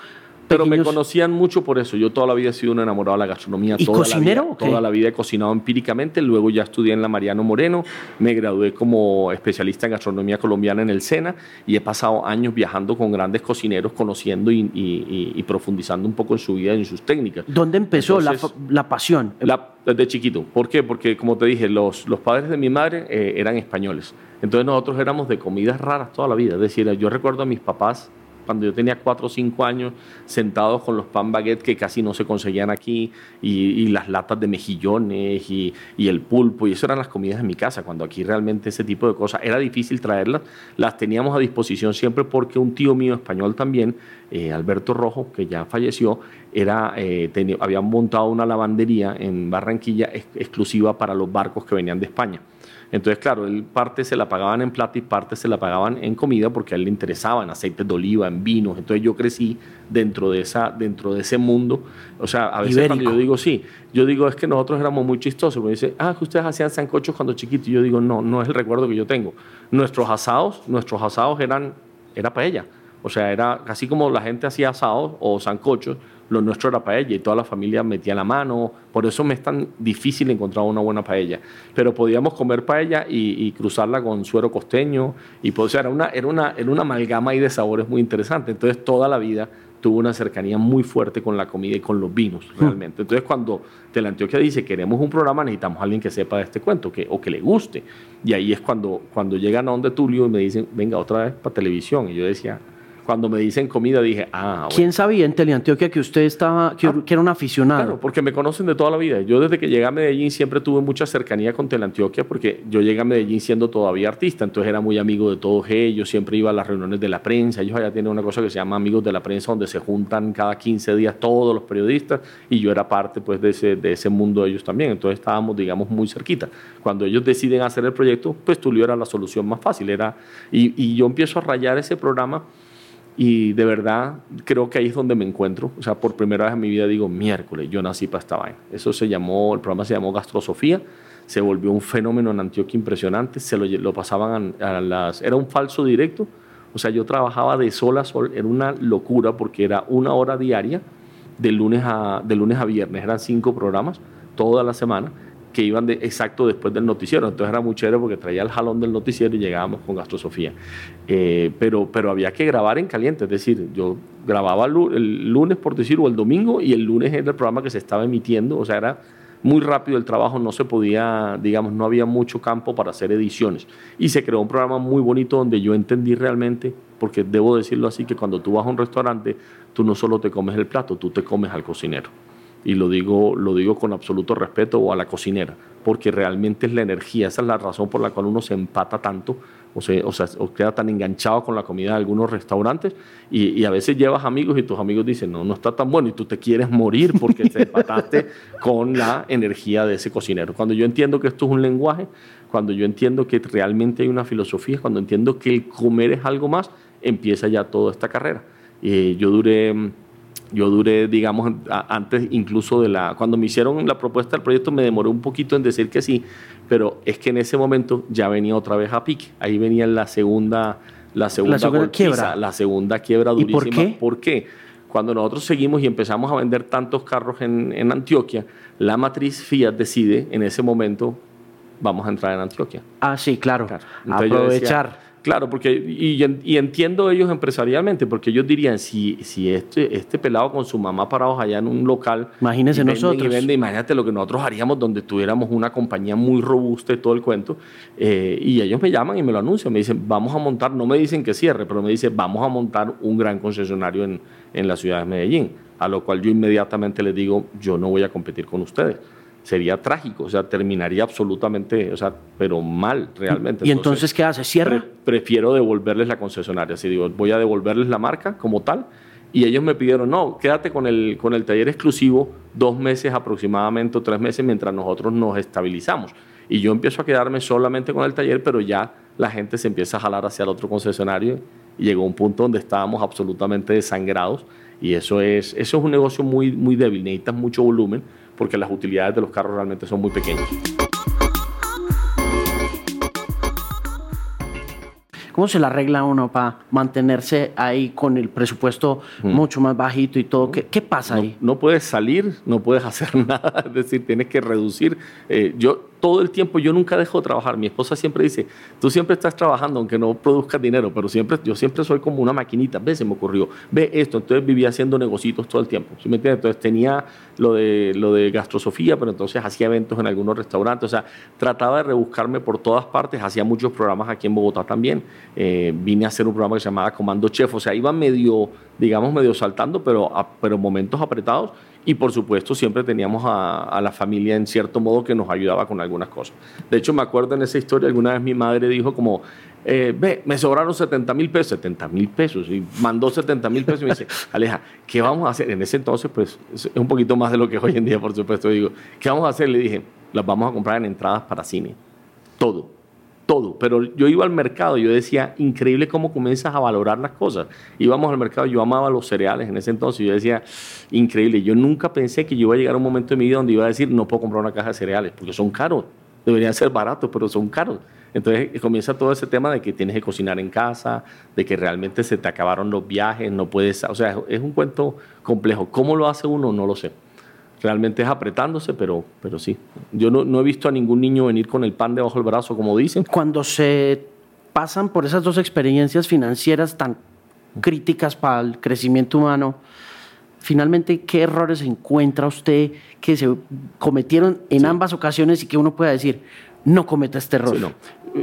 Pero me conocían mucho por eso. Yo toda la vida he sido un enamorado de la gastronomía. ¿Y toda cocinero La vida, toda la vida he cocinado empíricamente. Luego ya estudié en la Mariano Moreno. Me gradué como especialista en gastronomía colombiana en el SENA. Y he pasado años viajando con grandes cocineros, conociendo y, y- y- y profundizando un poco en su vida y en sus técnicas. ¿Dónde empezó la, Entonces- fa- la pasión? La- desde chiquito. ¿Por qué? Porque, como te dije, los, los padres de mi madre eh, eran españoles. Entonces nosotros éramos de comidas raras toda la vida. Es decir, yo recuerdo a mis papás cuando yo tenía 4 o 5 años sentados con los pan baguette que casi no se conseguían aquí y, las latas de mejillones y, el pulpo y eso eran las comidas de mi casa cuando aquí realmente ese tipo de cosas era difícil traerlas las teníamos a disposición siempre porque un tío mío español también eh, Alberto Rojo que ya falleció era eh, habían montado una lavandería en Barranquilla ex- exclusiva para los barcos que venían de España entonces, claro, él parte se la pagaban en plata y parte se la pagaban en comida porque a él le interesaba en aceites de oliva, en vinos. Entonces yo crecí dentro de, esa, dentro de ese mundo. O sea, a veces Ibérico. cuando yo digo sí, yo digo es que nosotros éramos muy chistosos. Me dice, ah, que ustedes hacían sancochos cuando chiquitos. Y yo digo, no, no es el recuerdo que yo tengo. Nuestros asados, nuestros asados eran, era paella. O sea, era así como la gente hacía asados o sancochos, lo nuestro era paella y toda la familia metía la mano. Por eso me es tan difícil encontrar una buena paella. Pero podíamos comer paella y, y cruzarla con suero costeño. Y, pues, o sea, era una, era, una, era una amalgama ahí de sabores muy interesante. Entonces, toda la vida tuvo una cercanía muy fuerte con la comida y con los vinos, realmente. Entonces, cuando Teleantioquia dice, queremos un programa, necesitamos a alguien que sepa de este cuento que, o que le guste. Y ahí es cuando, cuando llegan a donde Tulio y me dicen, venga, otra vez para televisión. Y yo decía, cuando me dicen comida, dije, ah, bueno. ¿Quién sabía en Teleantioquia que usted estaba, que, Ah, que era un aficionado? Claro, porque me conocen de toda la vida. Yo desde que llegué a Medellín siempre tuve mucha cercanía con Teleantioquia porque yo llegué a Medellín siendo todavía artista, entonces era muy amigo de todos ellos, siempre iba a las reuniones de la prensa, ellos allá tienen una cosa que se llama amigos de la prensa donde se juntan cada 15 días todos los periodistas y yo era parte pues de ese, de ese mundo de ellos también, entonces estábamos digamos muy cerquita. Cuando ellos deciden hacer el proyecto, pues Tulio era la solución más fácil, era, y, y yo empiezo a rayar ese programa y de verdad creo que ahí es donde me encuentro. O sea, por primera vez en mi vida digo, miércoles, yo nací para esta vaina. Eso se llamó, el programa se llamó Gastrosofía. Se volvió un fenómeno en Antioquia impresionante. Se lo, pasaban a las... Era un falso directo. O sea, yo trabajaba de sol a sol. Era una locura porque era una hora diaria de lunes a, de lunes a viernes. Eran cinco programas toda la semana que iban exacto después del noticiero. Entonces era muy chévere porque traía el jalón del noticiero y llegábamos con Gastrosofía. Eh, pero, pero había que grabar en caliente, es decir, yo grababa el lunes, por decir, o el domingo, y el lunes era el programa que se estaba emitiendo, o sea, era muy rápido el trabajo, no se podía, digamos, no había mucho campo para hacer ediciones. Y se creó un programa muy bonito donde yo entendí realmente, porque debo decirlo así, que cuando tú vas a un restaurante, tú no solo te comes el plato, tú te comes al cocinero y lo digo, lo digo con absoluto respeto o a la cocinera, porque realmente es la energía, esa es la razón por la cual uno se empata tanto o, se, o, sea, o queda tan enganchado con la comida de algunos restaurantes y, y, a veces llevas amigos y tus amigos dicen, no, no está tan bueno y tú te quieres morir porque te empataste con la energía de ese cocinero. Cuando yo entiendo que esto es un lenguaje, cuando yo entiendo que realmente hay una filosofía, cuando entiendo que el comer es algo más, empieza ya toda esta carrera. Eh, yo duré Yo duré, digamos, antes incluso de la... Cuando me hicieron la propuesta del proyecto me demoré un poquito en decir que sí, pero es que en ese momento ya venía otra vez a pique. Ahí venía la segunda, la segunda, quiebra. La segunda quiebra durísima. ¿Y por qué? ¿Por qué? Cuando nosotros seguimos y empezamos a vender tantos carros en, en Antioquia, la matriz Fiat decide en ese momento, vamos a entrar en Antioquia. Ah, sí, claro. Aprovechar. Claro, porque y, entiendo ellos empresarialmente, porque ellos dirían, si, si este, este pelado con su mamá parados allá en un local... Imagínense nosotros. imagínate lo que nosotros haríamos donde tuviéramos una compañía muy robusta y todo el cuento. Eh, y ellos me llaman y me lo anuncian, me dicen, vamos a montar, no me dicen que cierre, pero me dicen, vamos a montar un gran concesionario en, en la ciudad de Medellín. A lo cual yo inmediatamente les digo, yo no voy a competir con ustedes sería trágico, o sea, terminaría absolutamente, o sea, pero mal realmente. ¿Y entonces, qué hace? ¿Cierra? prefiero devolverles la concesionaria, así digo, voy a devolverles la marca como tal. Y ellos me pidieron, no, quédate con el, con el taller exclusivo dos meses aproximadamente o tres meses mientras nosotros nos estabilizamos. Y yo empiezo a quedarme solamente con el taller, pero ya la gente se empieza a jalar hacia el otro concesionario y llegó un punto donde estábamos absolutamente desangrados y eso es, eso es un negocio muy, muy débil, necesitas mucho volumen porque las utilidades de los carros realmente son muy pequeñas. ¿Cómo se la arregla uno para mantenerse ahí con el presupuesto mucho más bajito y todo? ¿Qué, qué pasa ahí? No puedes salir, no puedes hacer nada, es decir, tienes que reducir. Eh, yo todo el tiempo, yo nunca dejo de trabajar. Mi esposa siempre dice, tú siempre estás trabajando aunque no produzcas dinero, pero siempre, yo siempre soy como una maquinita. Ve, se me ocurrió, ve esto. Entonces vivía haciendo negocios todo el tiempo. ¿sí me entiendes? Entonces tenía lo de, lo de gastrosofía, pero entonces hacía eventos en algunos restaurantes. O sea, trataba de rebuscarme por todas partes. Hacía muchos programas aquí en Bogotá también. Eh, vine a hacer un programa que se llamaba Comando Chef. O sea, iba medio, digamos, medio saltando, pero, pero momentos apretados. Y por supuesto siempre teníamos a, la familia en cierto modo que nos ayudaba con algunas cosas. De hecho me acuerdo en esa historia, alguna vez mi madre dijo como, eh, ve, me sobraron 70 mil pesos, 70 mil pesos, y mandó 70 mil pesos y me dice, Aleja, ¿qué vamos a hacer? En ese entonces pues es un poquito más de lo que es hoy en día, por supuesto. Digo, ¿qué vamos a hacer? Le dije, las vamos a comprar en entradas para cine, todo todo, pero yo iba al mercado y yo decía, increíble cómo comienzas a valorar las cosas. Íbamos al mercado, yo amaba los cereales en ese entonces, yo decía, increíble, yo nunca pensé que yo iba a llegar a un momento de mi vida donde iba a decir, no puedo comprar una caja de cereales, porque son caros, deberían ser baratos, pero son caros. Entonces comienza todo ese tema de que tienes que cocinar en casa, de que realmente se te acabaron los viajes, no puedes, o sea, es un cuento complejo. ¿Cómo lo hace uno? No lo sé realmente es apretándose, pero, pero sí. Yo no, no he visto a ningún niño venir con el pan debajo del brazo, como dicen. Cuando se pasan por esas dos experiencias financieras tan críticas para el crecimiento humano, finalmente, ¿qué errores encuentra usted que se cometieron en ambas ocasiones y que uno pueda decir, no cometa este error? no.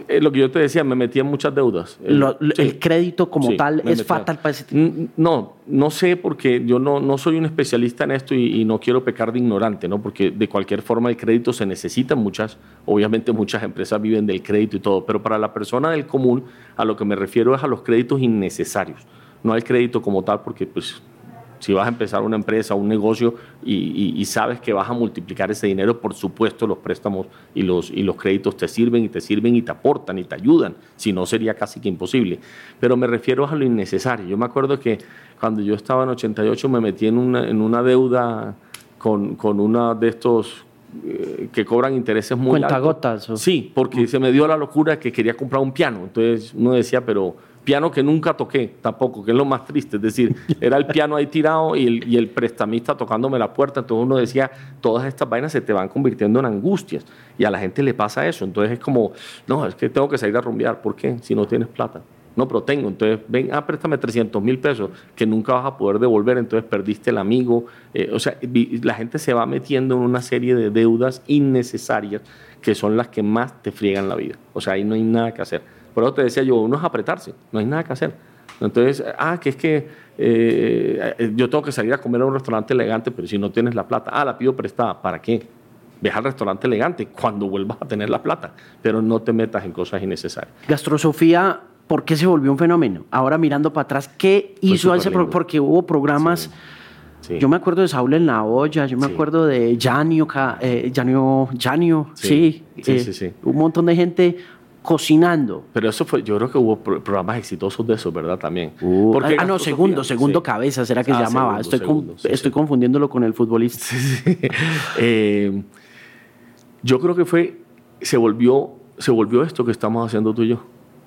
Eh, lo que yo te decía, me metí en muchas deudas. el crédito como tal es fatal para ese tipo. No, no sé porque yo no, no soy un especialista en esto y, no quiero pecar de ignorante, ¿no? Porque de cualquier forma el crédito se necesita, muchas, obviamente muchas empresas viven del crédito y todo, pero para la persona del común a lo que me refiero es a los créditos innecesarios, no al crédito como tal porque pues si vas a empezar una empresa, un negocio y, sabes que vas a multiplicar ese dinero, por supuesto los préstamos y los, y los créditos te sirven y te sirven y te aportan y te ayudan, si no sería casi que imposible. Pero me refiero a lo innecesario. Yo me acuerdo que cuando yo estaba en 88 me metí en una, en una deuda con, con una de estos eh, que cobran intereses muy Cuentagotas. Sí, porque se me dio la locura que quería comprar un piano. Entonces uno decía, pero piano que nunca toqué tampoco, que es lo más triste. Es decir, era el piano ahí tirado y el, prestamista tocándome la puerta. Entonces uno decía, todas estas vainas se te van convirtiendo en angustias. Y a la gente le pasa eso. Entonces es como, no, es que tengo que salir a rumbear. ¿Por qué? Si no tienes plata. No, pero tengo. Entonces, ven, ah, préstame 300 mil pesos que nunca vas a poder devolver. Entonces perdiste el amigo. Eh, o sea, la gente se va metiendo en una serie de deudas innecesarias que son las que más te friegan la vida. O sea, ahí no hay nada que hacer. Por eso te decía yo, uno es apretarse, no hay nada que hacer. Entonces, ah, que es que eh, yo tengo que salir a comer a un restaurante elegante, pero si no tienes la plata, ah, la pido prestada, ¿para qué? Ve al restaurante elegante cuando vuelvas a tener la plata, pero no te metas en cosas innecesarias. Gastrosofía, ¿por qué se volvió un fenómeno? Ahora mirando para atrás, ¿qué hizo ese? porque hubo programas... Yo me acuerdo de Saúl en la olla, yo me acuerdo de Janio, eh, Janio, Janio sí, sí, sí, un montón de gente cocinando. Pero eso fue, yo creo que hubo programas exitosos de eso, ¿verdad? También. Uh, ah, no, segundo, segundo cabeza, será que se ah, llamaba. estoy, estoy confundiéndolo con el futbolista. Eh, yo creo que fue, se volvió, se volvió esto que estamos haciendo tú y yo.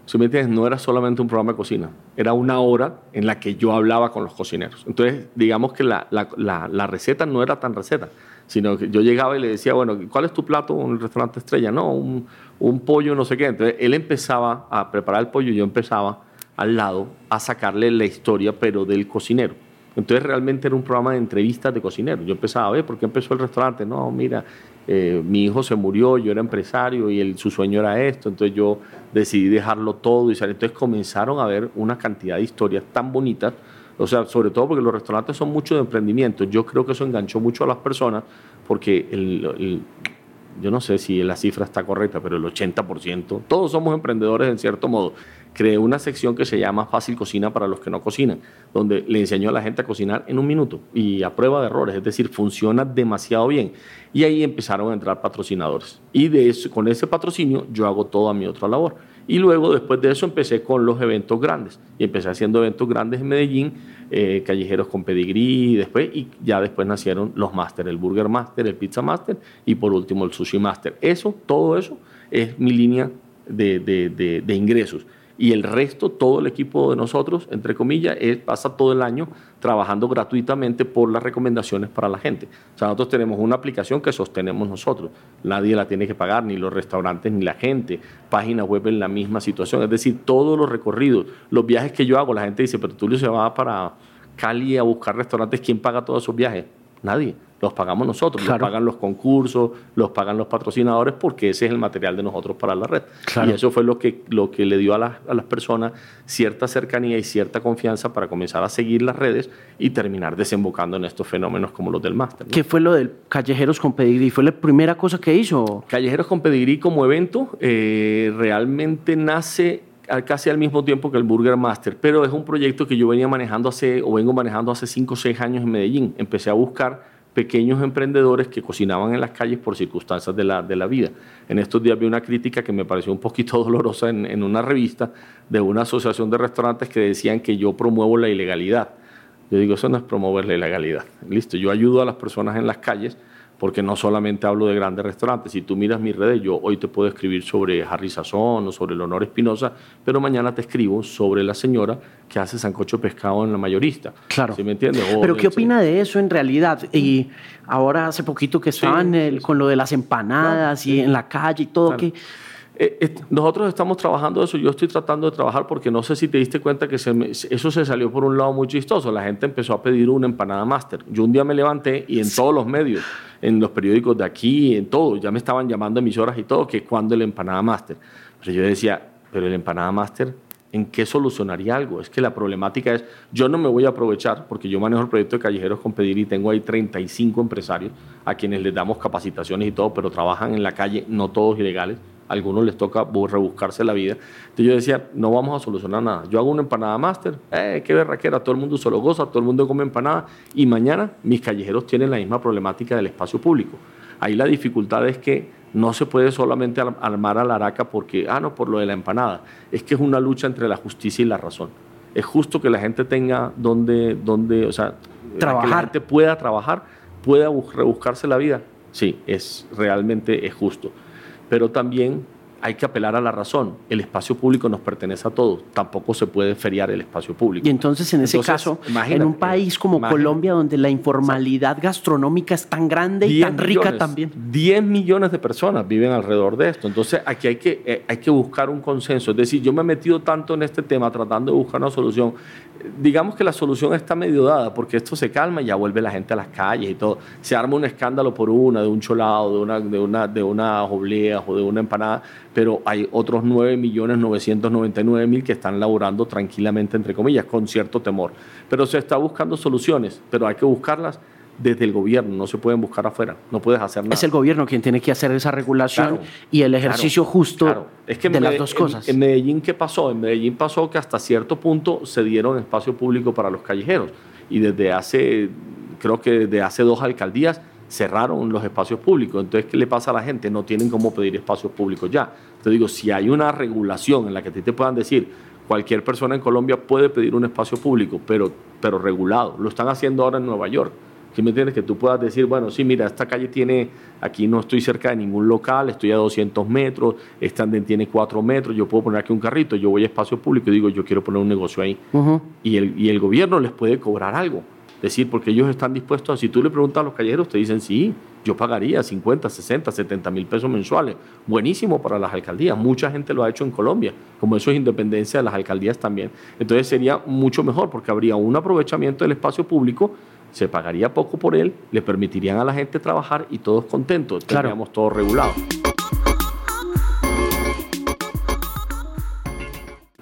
Si me entiendes, no era solamente un programa de cocina, era una hora en la que yo hablaba con los cocineros. Entonces, digamos que la, la, la, receta no era tan receta, sino que yo llegaba y le decía, bueno, ¿cuál es tu plato en el restaurante estrella? No, un, un pollo, no sé qué. Entonces, él empezaba a preparar el pollo y yo empezaba al lado a sacarle la historia, pero del cocinero. Entonces realmente era un programa de entrevistas de cocineros. Yo empezaba a ver por qué empezó el restaurante. No, mira, eh, mi hijo se murió, yo era empresario y su sueño era esto, entonces yo decidí dejarlo todo y salir. Entonces comenzaron a ver una cantidad de historias tan bonitas, o sea, sobre todo porque los restaurantes son mucho de emprendimiento. Yo creo que eso enganchó mucho a las personas porque el, yo no sé si la cifra está correcta, pero el 80%, todos somos emprendedores en cierto modo creé una sección que se llama Fácil Cocina para los que no cocinan, donde le enseñó a la gente a cocinar en un minuto y a prueba de errores, es decir, funciona demasiado bien. Y ahí empezaron a entrar patrocinadores. Y de eso, con ese patrocinio yo hago toda mi otra labor. Y luego, después de eso, empecé con los eventos grandes. Y empecé haciendo eventos grandes en Medellín, eh, callejeros con pedigrí, y, después, y ya después nacieron los Master, el Burger Master, el Pizza Master y por último el Sushi Master. Eso, todo eso es mi línea de, de, de ingresos y el resto, todo el equipo de nosotros, entre comillas, es, pasa todo el año trabajando gratuitamente por las recomendaciones para la gente. O sea, nosotros tenemos una aplicación que sostenemos nosotros. Nadie la tiene que pagar, ni los restaurantes, ni la gente. Página web en la misma situación. Es decir, todos los recorridos, los viajes que yo hago, la gente dice, pero tú se va para Cali a buscar restaurantes, ¿quién paga todos esos viajes? Nadie los pagamos nosotros, los pagan los concursos, los pagan los patrocinadores, porque ese es el material de nosotros para la red. Y eso fue lo que, lo que le dio a, a, las personas cierta cercanía y cierta confianza para comenzar a seguir las redes y terminar desembocando en estos fenómenos como los del máster. ¿Qué fue lo del Callejeros con Pedigrí? ¿Fue la primera cosa que hizo? Callejeros con Pedigrí como evento eh, realmente nace casi al mismo tiempo que el Burger Master, pero es un proyecto que yo venía manejando hace, o vengo manejando hace 5 o 6 años en Medellín. Empecé a buscar pequeños emprendedores que cocinaban en las calles por circunstancias de la, de la vida. En estos días vi una crítica que me pareció un poquito dolorosa en, en una revista de una asociación de restaurantes que decían que yo promuevo la ilegalidad. Yo digo, eso no es promover la ilegalidad. Listo, yo ayudo a las personas en las calles porque no solamente hablo de grandes restaurantes. Si tú miras mis redes, yo hoy te puedo escribir sobre Harry Sazón o sobre Leonor Espinosa, pero mañana te escribo sobre la señora que hace sancocho pescado en la mayorista. Claro. ¿Sí me entiendes? pero ¿qué opina de eso en realidad? Y ahora hace poquito que estaban con lo de las empanadas y en la calle y todo, que eh, nosotros estamos trabajando eso, yo estoy tratando de trabajar porque no sé si te diste cuenta que eso se salió por un lado muy chistoso, la gente empezó a pedir una empanada máster. Yo un día me levanté y en todos los medios, en los periódicos de aquí, en todo, ya me estaban llamando emisoras y todo, que cuando el empanada máster. Pero yo decía, pero el empanada máster, ¿en qué solucionaría algo? Es que la problemática es, yo no me voy a aprovechar, porque yo manejo el proyecto de Callejeros con Pedir y tengo ahí 35 empresarios a quienes les damos capacitaciones y todo, pero trabajan en la calle, no todos ilegales algunos les toca rebuscarse la vida. Entonces yo decía, no vamos a solucionar nada. Yo hago una empanada máster, eh, qué berraquera, todo el mundo solo goza, todo el mundo come empanada, y mañana mis callejeros tienen la misma problemática del espacio público. Ahí la dificultad es que no se puede solamente armar a la araca porque, ah, no, por lo de la empanada. Es que es una lucha entre la justicia y la razón. Es justo que la gente tenga donde, donde o sea, trabajar. que la gente pueda trabajar, pueda rebuscarse la vida. Sí, es realmente es justo pero también hay que apelar a la razón. El espacio público nos pertenece a todos. Tampoco se puede feriar el espacio público. Y entonces, en ese caso, en un país como Colombia, donde la informalidad gastronómica es tan grande y tan rica también. 10 millones de personas viven alrededor de esto. Entonces, aquí hay que, eh, hay que buscar un consenso. Es decir, yo me he metido tanto en este tema tratando de buscar una solución digamos que la solución está medio dada, porque esto se calma y ya vuelve la gente a las calles y todo. Se arma un escándalo por una, de un cholado, de una, de una, de una oblea o de una empanada, pero hay otros 9.999.000 que están laborando tranquilamente, entre comillas, con cierto temor. Pero se está buscando soluciones, pero hay que buscarlas desde el gobierno, no se pueden buscar afuera, no puedes hacer nada. Es el gobierno quien tiene que hacer esa regulación y el ejercicio justo Es que de las dos cosas. En, Medellín, ¿qué pasó? En Medellín pasó que hasta cierto punto se dieron espacio público para los callejeros y desde hace, creo que desde hace dos alcaldías cerraron los espacios públicos. Entonces, ¿qué le pasa a la gente? No tienen cómo pedir espacios públicos ya. Te digo, si hay una regulación en la que te puedan decir, cualquier persona en Colombia puede pedir un espacio público, pero, pero regulado. Lo están haciendo ahora en Nueva York. ¿Qué me entiendes? Que tú puedas decir, bueno, sí, mira, esta calle tiene, aquí no estoy cerca de ningún local, estoy a 200 metros, esta andén tiene 4 metros, yo puedo poner aquí un carrito, yo voy a espacio público y digo, yo quiero poner un negocio ahí. y, el, y el gobierno les puede cobrar algo. Es decir, porque ellos están dispuestos, si tú le preguntas a los callejeros, te dicen, sí, yo pagaría 50, 60, 70 mil pesos mensuales. Buenísimo para las alcaldías. Mucha gente lo ha hecho en Colombia. Como eso es independencia de las alcaldías también. Entonces sería mucho mejor porque habría un aprovechamiento del espacio público se pagaría poco por él, le permitirían a la gente trabajar y todos contentos, tendríamos todo regulado.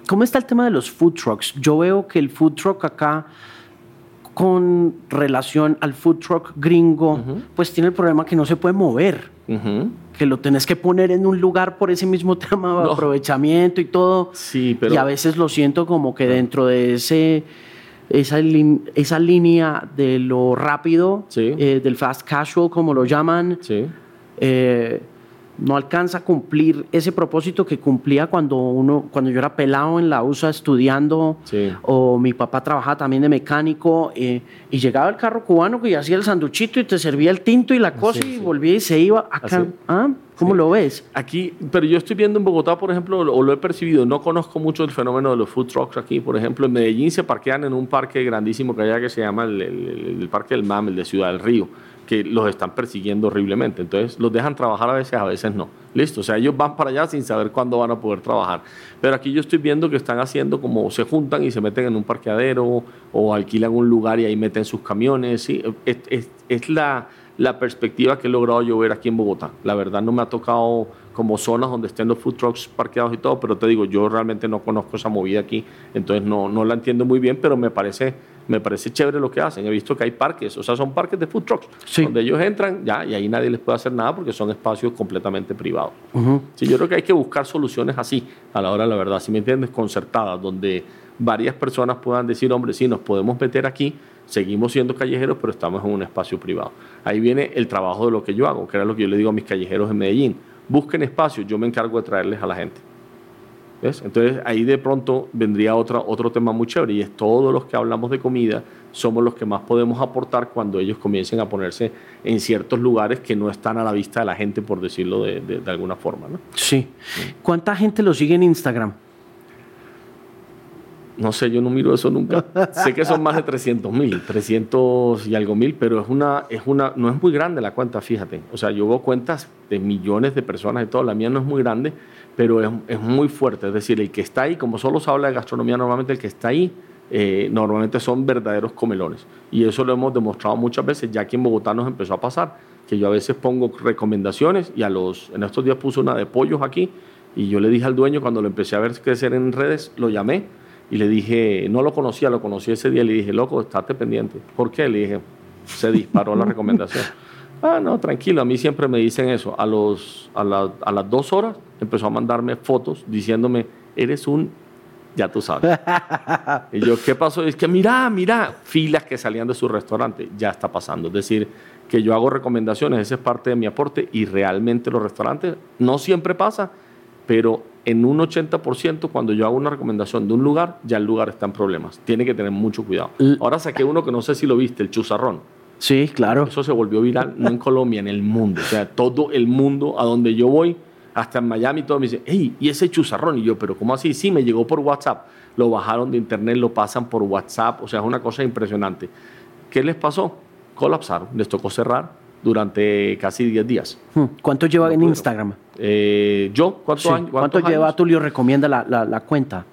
¿Cómo está el tema de los food trucks? Yo veo que el food truck acá, con relación al food truck gringo, pues tiene el problema que no se puede mover. Que lo tenés que poner en un lugar por ese mismo tema de aprovechamiento y todo. Sí, pero... Y a veces lo siento como que dentro de ese esa, esa línea de lo rápido, eh, del fast casual, como lo llaman, eh, no alcanza a cumplir ese propósito que cumplía cuando uno cuando yo era pelado en la USA estudiando o mi papá trabajaba también de mecánico eh, y llegaba el carro cubano que hacía el sanduchito y te servía el tinto y la cosa y volvía y se iba acá ¿Ah? ¿Cómo lo ves? Aquí, pero yo estoy viendo en Bogotá, por ejemplo, o lo he percibido, no conozco mucho el fenómeno de los food trucks aquí. Por ejemplo, en Medellín se parquean en un parque grandísimo que hay que se llama el, el Parque del MAM, el de Ciudad del Río que los están persiguiendo horriblemente. Entonces los dejan trabajar a veces, a veces no. Listo, o sea, ellos van para allá sin saber cuándo van a poder trabajar. Pero aquí yo estoy viendo que están haciendo como se juntan y se meten en un parqueadero o alquilan un lugar y ahí meten sus camiones. ¿sí? Es, la, la, perspectiva que he logrado yo ver aquí en Bogotá. La verdad no me ha tocado como zonas donde estén los food trucks parqueados y todo, pero te digo, yo realmente no conozco esa movida aquí, entonces no, no la entiendo muy bien, pero me parece me parece chévere lo que hacen. He visto que hay parques, o sea, son parques de food trucks, donde ellos entran ya y ahí nadie les puede hacer nada porque son espacios completamente privados. sí, yo creo que hay que buscar soluciones así, a la hora de la verdad, si me entiendes, concertadas, donde varias personas puedan decir, hombre, sí, nos podemos meter aquí, seguimos siendo callejeros, pero estamos en un espacio privado. Ahí viene el trabajo de lo que yo hago, que era lo que yo le digo a mis callejeros en Medellín. Busquen espacio, yo me encargo de traerles a la gente. Entonces ahí de pronto vendría otra, otro tema muy chévere y es todos los que hablamos de comida somos los que más podemos aportar cuando ellos comiencen a ponerse en ciertos lugares que no están a la vista de la gente, por decirlo de, de, alguna forma. ¿no? Sí. ¿Cuánta gente lo sigue en Instagram? No sé, yo no miro eso nunca. sé que son más de 300 mil, 300 y algo mil, pero es una, es una, no es muy grande la cuenta, fíjate. O sea, yo veo cuentas de millones de personas y todo, la mía no es muy grande, pero es, es, muy fuerte. Es decir, el que está ahí, como solo se habla de gastronomía, normalmente el que está ahí, eh, normalmente son verdaderos comelones. Y eso lo hemos demostrado muchas veces, ya aquí en Bogotá nos empezó a pasar, que yo a veces pongo recomendaciones y a los, en estos días puse una de pollos aquí y yo le dije al dueño cuando lo empecé a ver crecer en redes, lo llamé y le dije, no lo conocía, lo conocí ese día, le dije, loco, estate pendiente. ¿Por qué? Le dije, se disparó la recomendación. Ah, no, tranquilo, a mí siempre me dicen eso. A, los, a, a las dos horas empezó a mandarme fotos diciéndome, eres un, ya tú sabes. y yo, ¿qué pasó? Es que mira, mira, filas que salían de su restaurante, ya está pasando. Es decir, que yo hago recomendaciones, esa es parte de mi aporte y realmente los restaurantes, no siempre pasa, pero en un 80% cuando yo hago una recomendación de un lugar, ya el lugar está en problemas. Tiene que tener mucho cuidado. Ahora saqué uno que no sé si lo viste, el chuzarrón. Sí, claro. Eso se volvió viral, no en Colombia, en el mundo. O sea, todo el mundo a donde yo voy, hasta en Miami, todo me dice, hey, ¿y ese chuzarrón? Y yo, ¿pero cómo así? Sí, me llegó por WhatsApp. Lo bajaron de internet, lo pasan por WhatsApp. O sea, es una cosa impresionante. ¿Qué les pasó? Colapsaron, les tocó cerrar durante casi 10 días. Hmm. ¿Cuánto lleva en Instagram? Eh, ¿Yo? ¿Cuántos años? ¿Cuánto lleva Tulio recomienda la, la, la cuenta?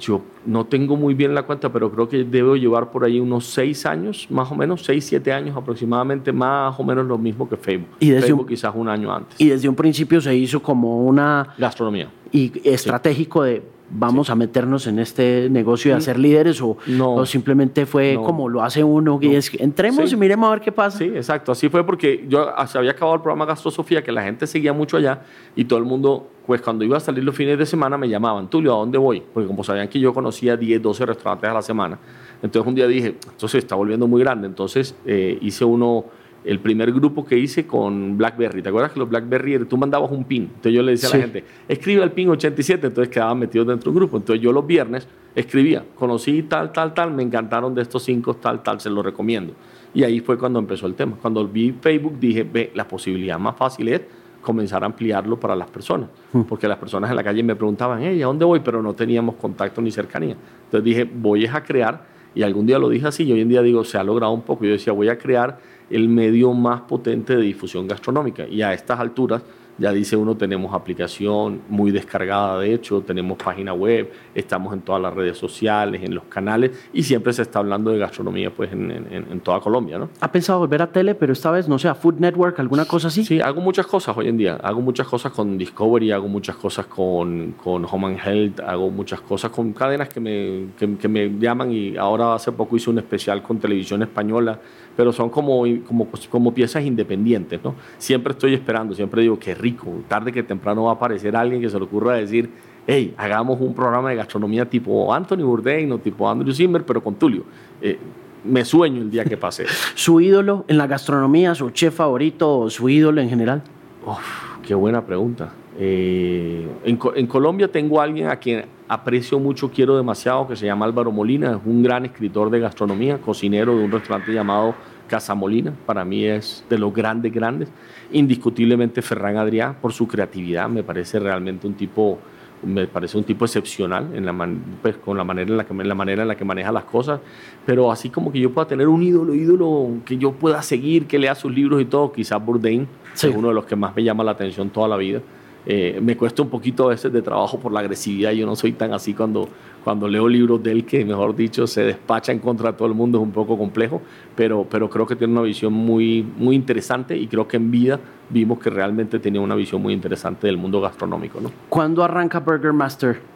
Yo no tengo muy bien la cuenta, pero creo que debo llevar por ahí unos seis años, más o menos, seis, siete años aproximadamente, más o menos lo mismo que Facebook. Y desde Facebook quizás un año antes. Y desde un principio se hizo como una... Gastronomía. Y estratégico de vamos a meternos en este negocio de hacer líderes o, no, simplemente fue como lo hace uno y es entremos y miremos a ver qué pasa. Sí, exacto, así fue porque yo se había acabado el programa Gastrosofía que la gente seguía mucho allá y todo el mundo pues cuando iba a salir los fines de semana me llamaban, Tulio, ¿a dónde voy? Porque como sabían que yo conocía 10, 12 restaurantes a la semana, entonces un día dije, esto se está volviendo muy grande, entonces eh, hice uno el primer grupo que hice con BlackBerry. ¿Te acuerdas que los BlackBerry, tú mandabas un pin? Entonces yo le decía a la gente, escribe el pin 87, entonces quedaban metidos dentro de un grupo. Entonces yo los viernes escribía, conocí tal, tal, tal, me encantaron de estos cinco, tal, tal, se los recomiendo. Y ahí fue cuando empezó el tema. Cuando vi Facebook dije, ve, la posibilidad más fácil es comenzar a ampliarlo para las personas. Hmm. Porque las personas en la calle me preguntaban, hey, ¿a dónde voy? Pero no teníamos contacto ni cercanía. Entonces dije, voy a crear, y algún día lo dije así, y hoy en día digo, se ha logrado un poco. Yo decía, voy a crear el medio más potente de difusión gastronómica. Y a estas alturas ya dice uno, tenemos aplicación muy descargada, de hecho, tenemos página web, estamos en todas las redes sociales, en los canales, y siempre se está hablando de gastronomía pues, en, en, toda Colombia. ¿no? ¿Ha pensado volver a tele, pero esta vez, no sé, a Food Network, alguna cosa así? Sí, hago muchas cosas hoy en día. Hago muchas cosas con Discovery, hago muchas cosas con, con Home and Health, hago muchas cosas con cadenas que me, que, que me llaman, y ahora hace poco hice un especial con Televisión Española pero son como, como, como piezas independientes, ¿no? Siempre estoy esperando, siempre digo, qué rico, tarde que temprano va a aparecer alguien que se le ocurra decir, hey, hagamos un programa de gastronomía tipo Anthony Bourdain o tipo Andrew Zimmer, pero con Tulio. Eh, me sueño el día que pase. ¿Su ídolo en la gastronomía, su chef favorito o su ídolo en general? Uf, qué buena pregunta. Eh, en, en, Colombia tengo a alguien a quien aprecio mucho, quiero demasiado, que se llama Álvaro Molina, es un gran escritor de gastronomía, cocinero de un restaurante llamado Casa Molina, para mí es de los grandes, grandes. Indiscutiblemente Ferran Adrià, por su creatividad, me parece realmente un tipo, me parece un tipo excepcional en la pues, con la manera, en la, que, la manera en la que maneja las cosas, pero así como que yo pueda tener un ídolo, ídolo que yo pueda seguir, que lea sus libros y todo, quizás Bourdain es uno de los que más me llama la atención toda la vida. Eh, me cuesta un poquito a veces de trabajo por la agresividad. Yo no soy tan así cuando, cuando leo libros de él que, mejor dicho, se despacha en contra de todo el mundo. Es un poco complejo, pero, pero creo que tiene una visión muy, muy interesante y creo que en vida vimos que realmente tenía una visión muy interesante del mundo gastronómico. ¿no? ¿Cuándo arranca Burger Master?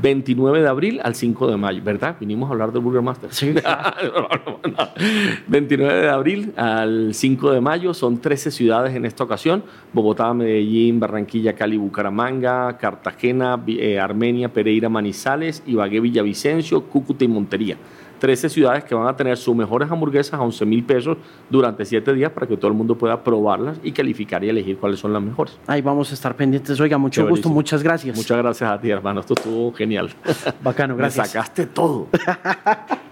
29 de abril al 5 de mayo, ¿verdad? Vinimos a hablar del Burger Master. Sí. 29 de abril al 5 de mayo, son 13 ciudades en esta ocasión, Bogotá, Medellín, Barranquilla, Cali, Bucaramanga, Cartagena, eh, Armenia, Pereira, Manizales, Ibagué, Villavicencio, Cúcuta y Montería. 13 ciudades que van a tener sus mejores hamburguesas a 11 mil pesos durante 7 días para que todo el mundo pueda probarlas y calificar y elegir cuáles son las mejores. Ahí vamos a estar pendientes. Oiga, mucho gusto, muchas gracias. Muchas gracias a ti, hermano. Esto estuvo genial. Bacano, gracias. Me sacaste todo.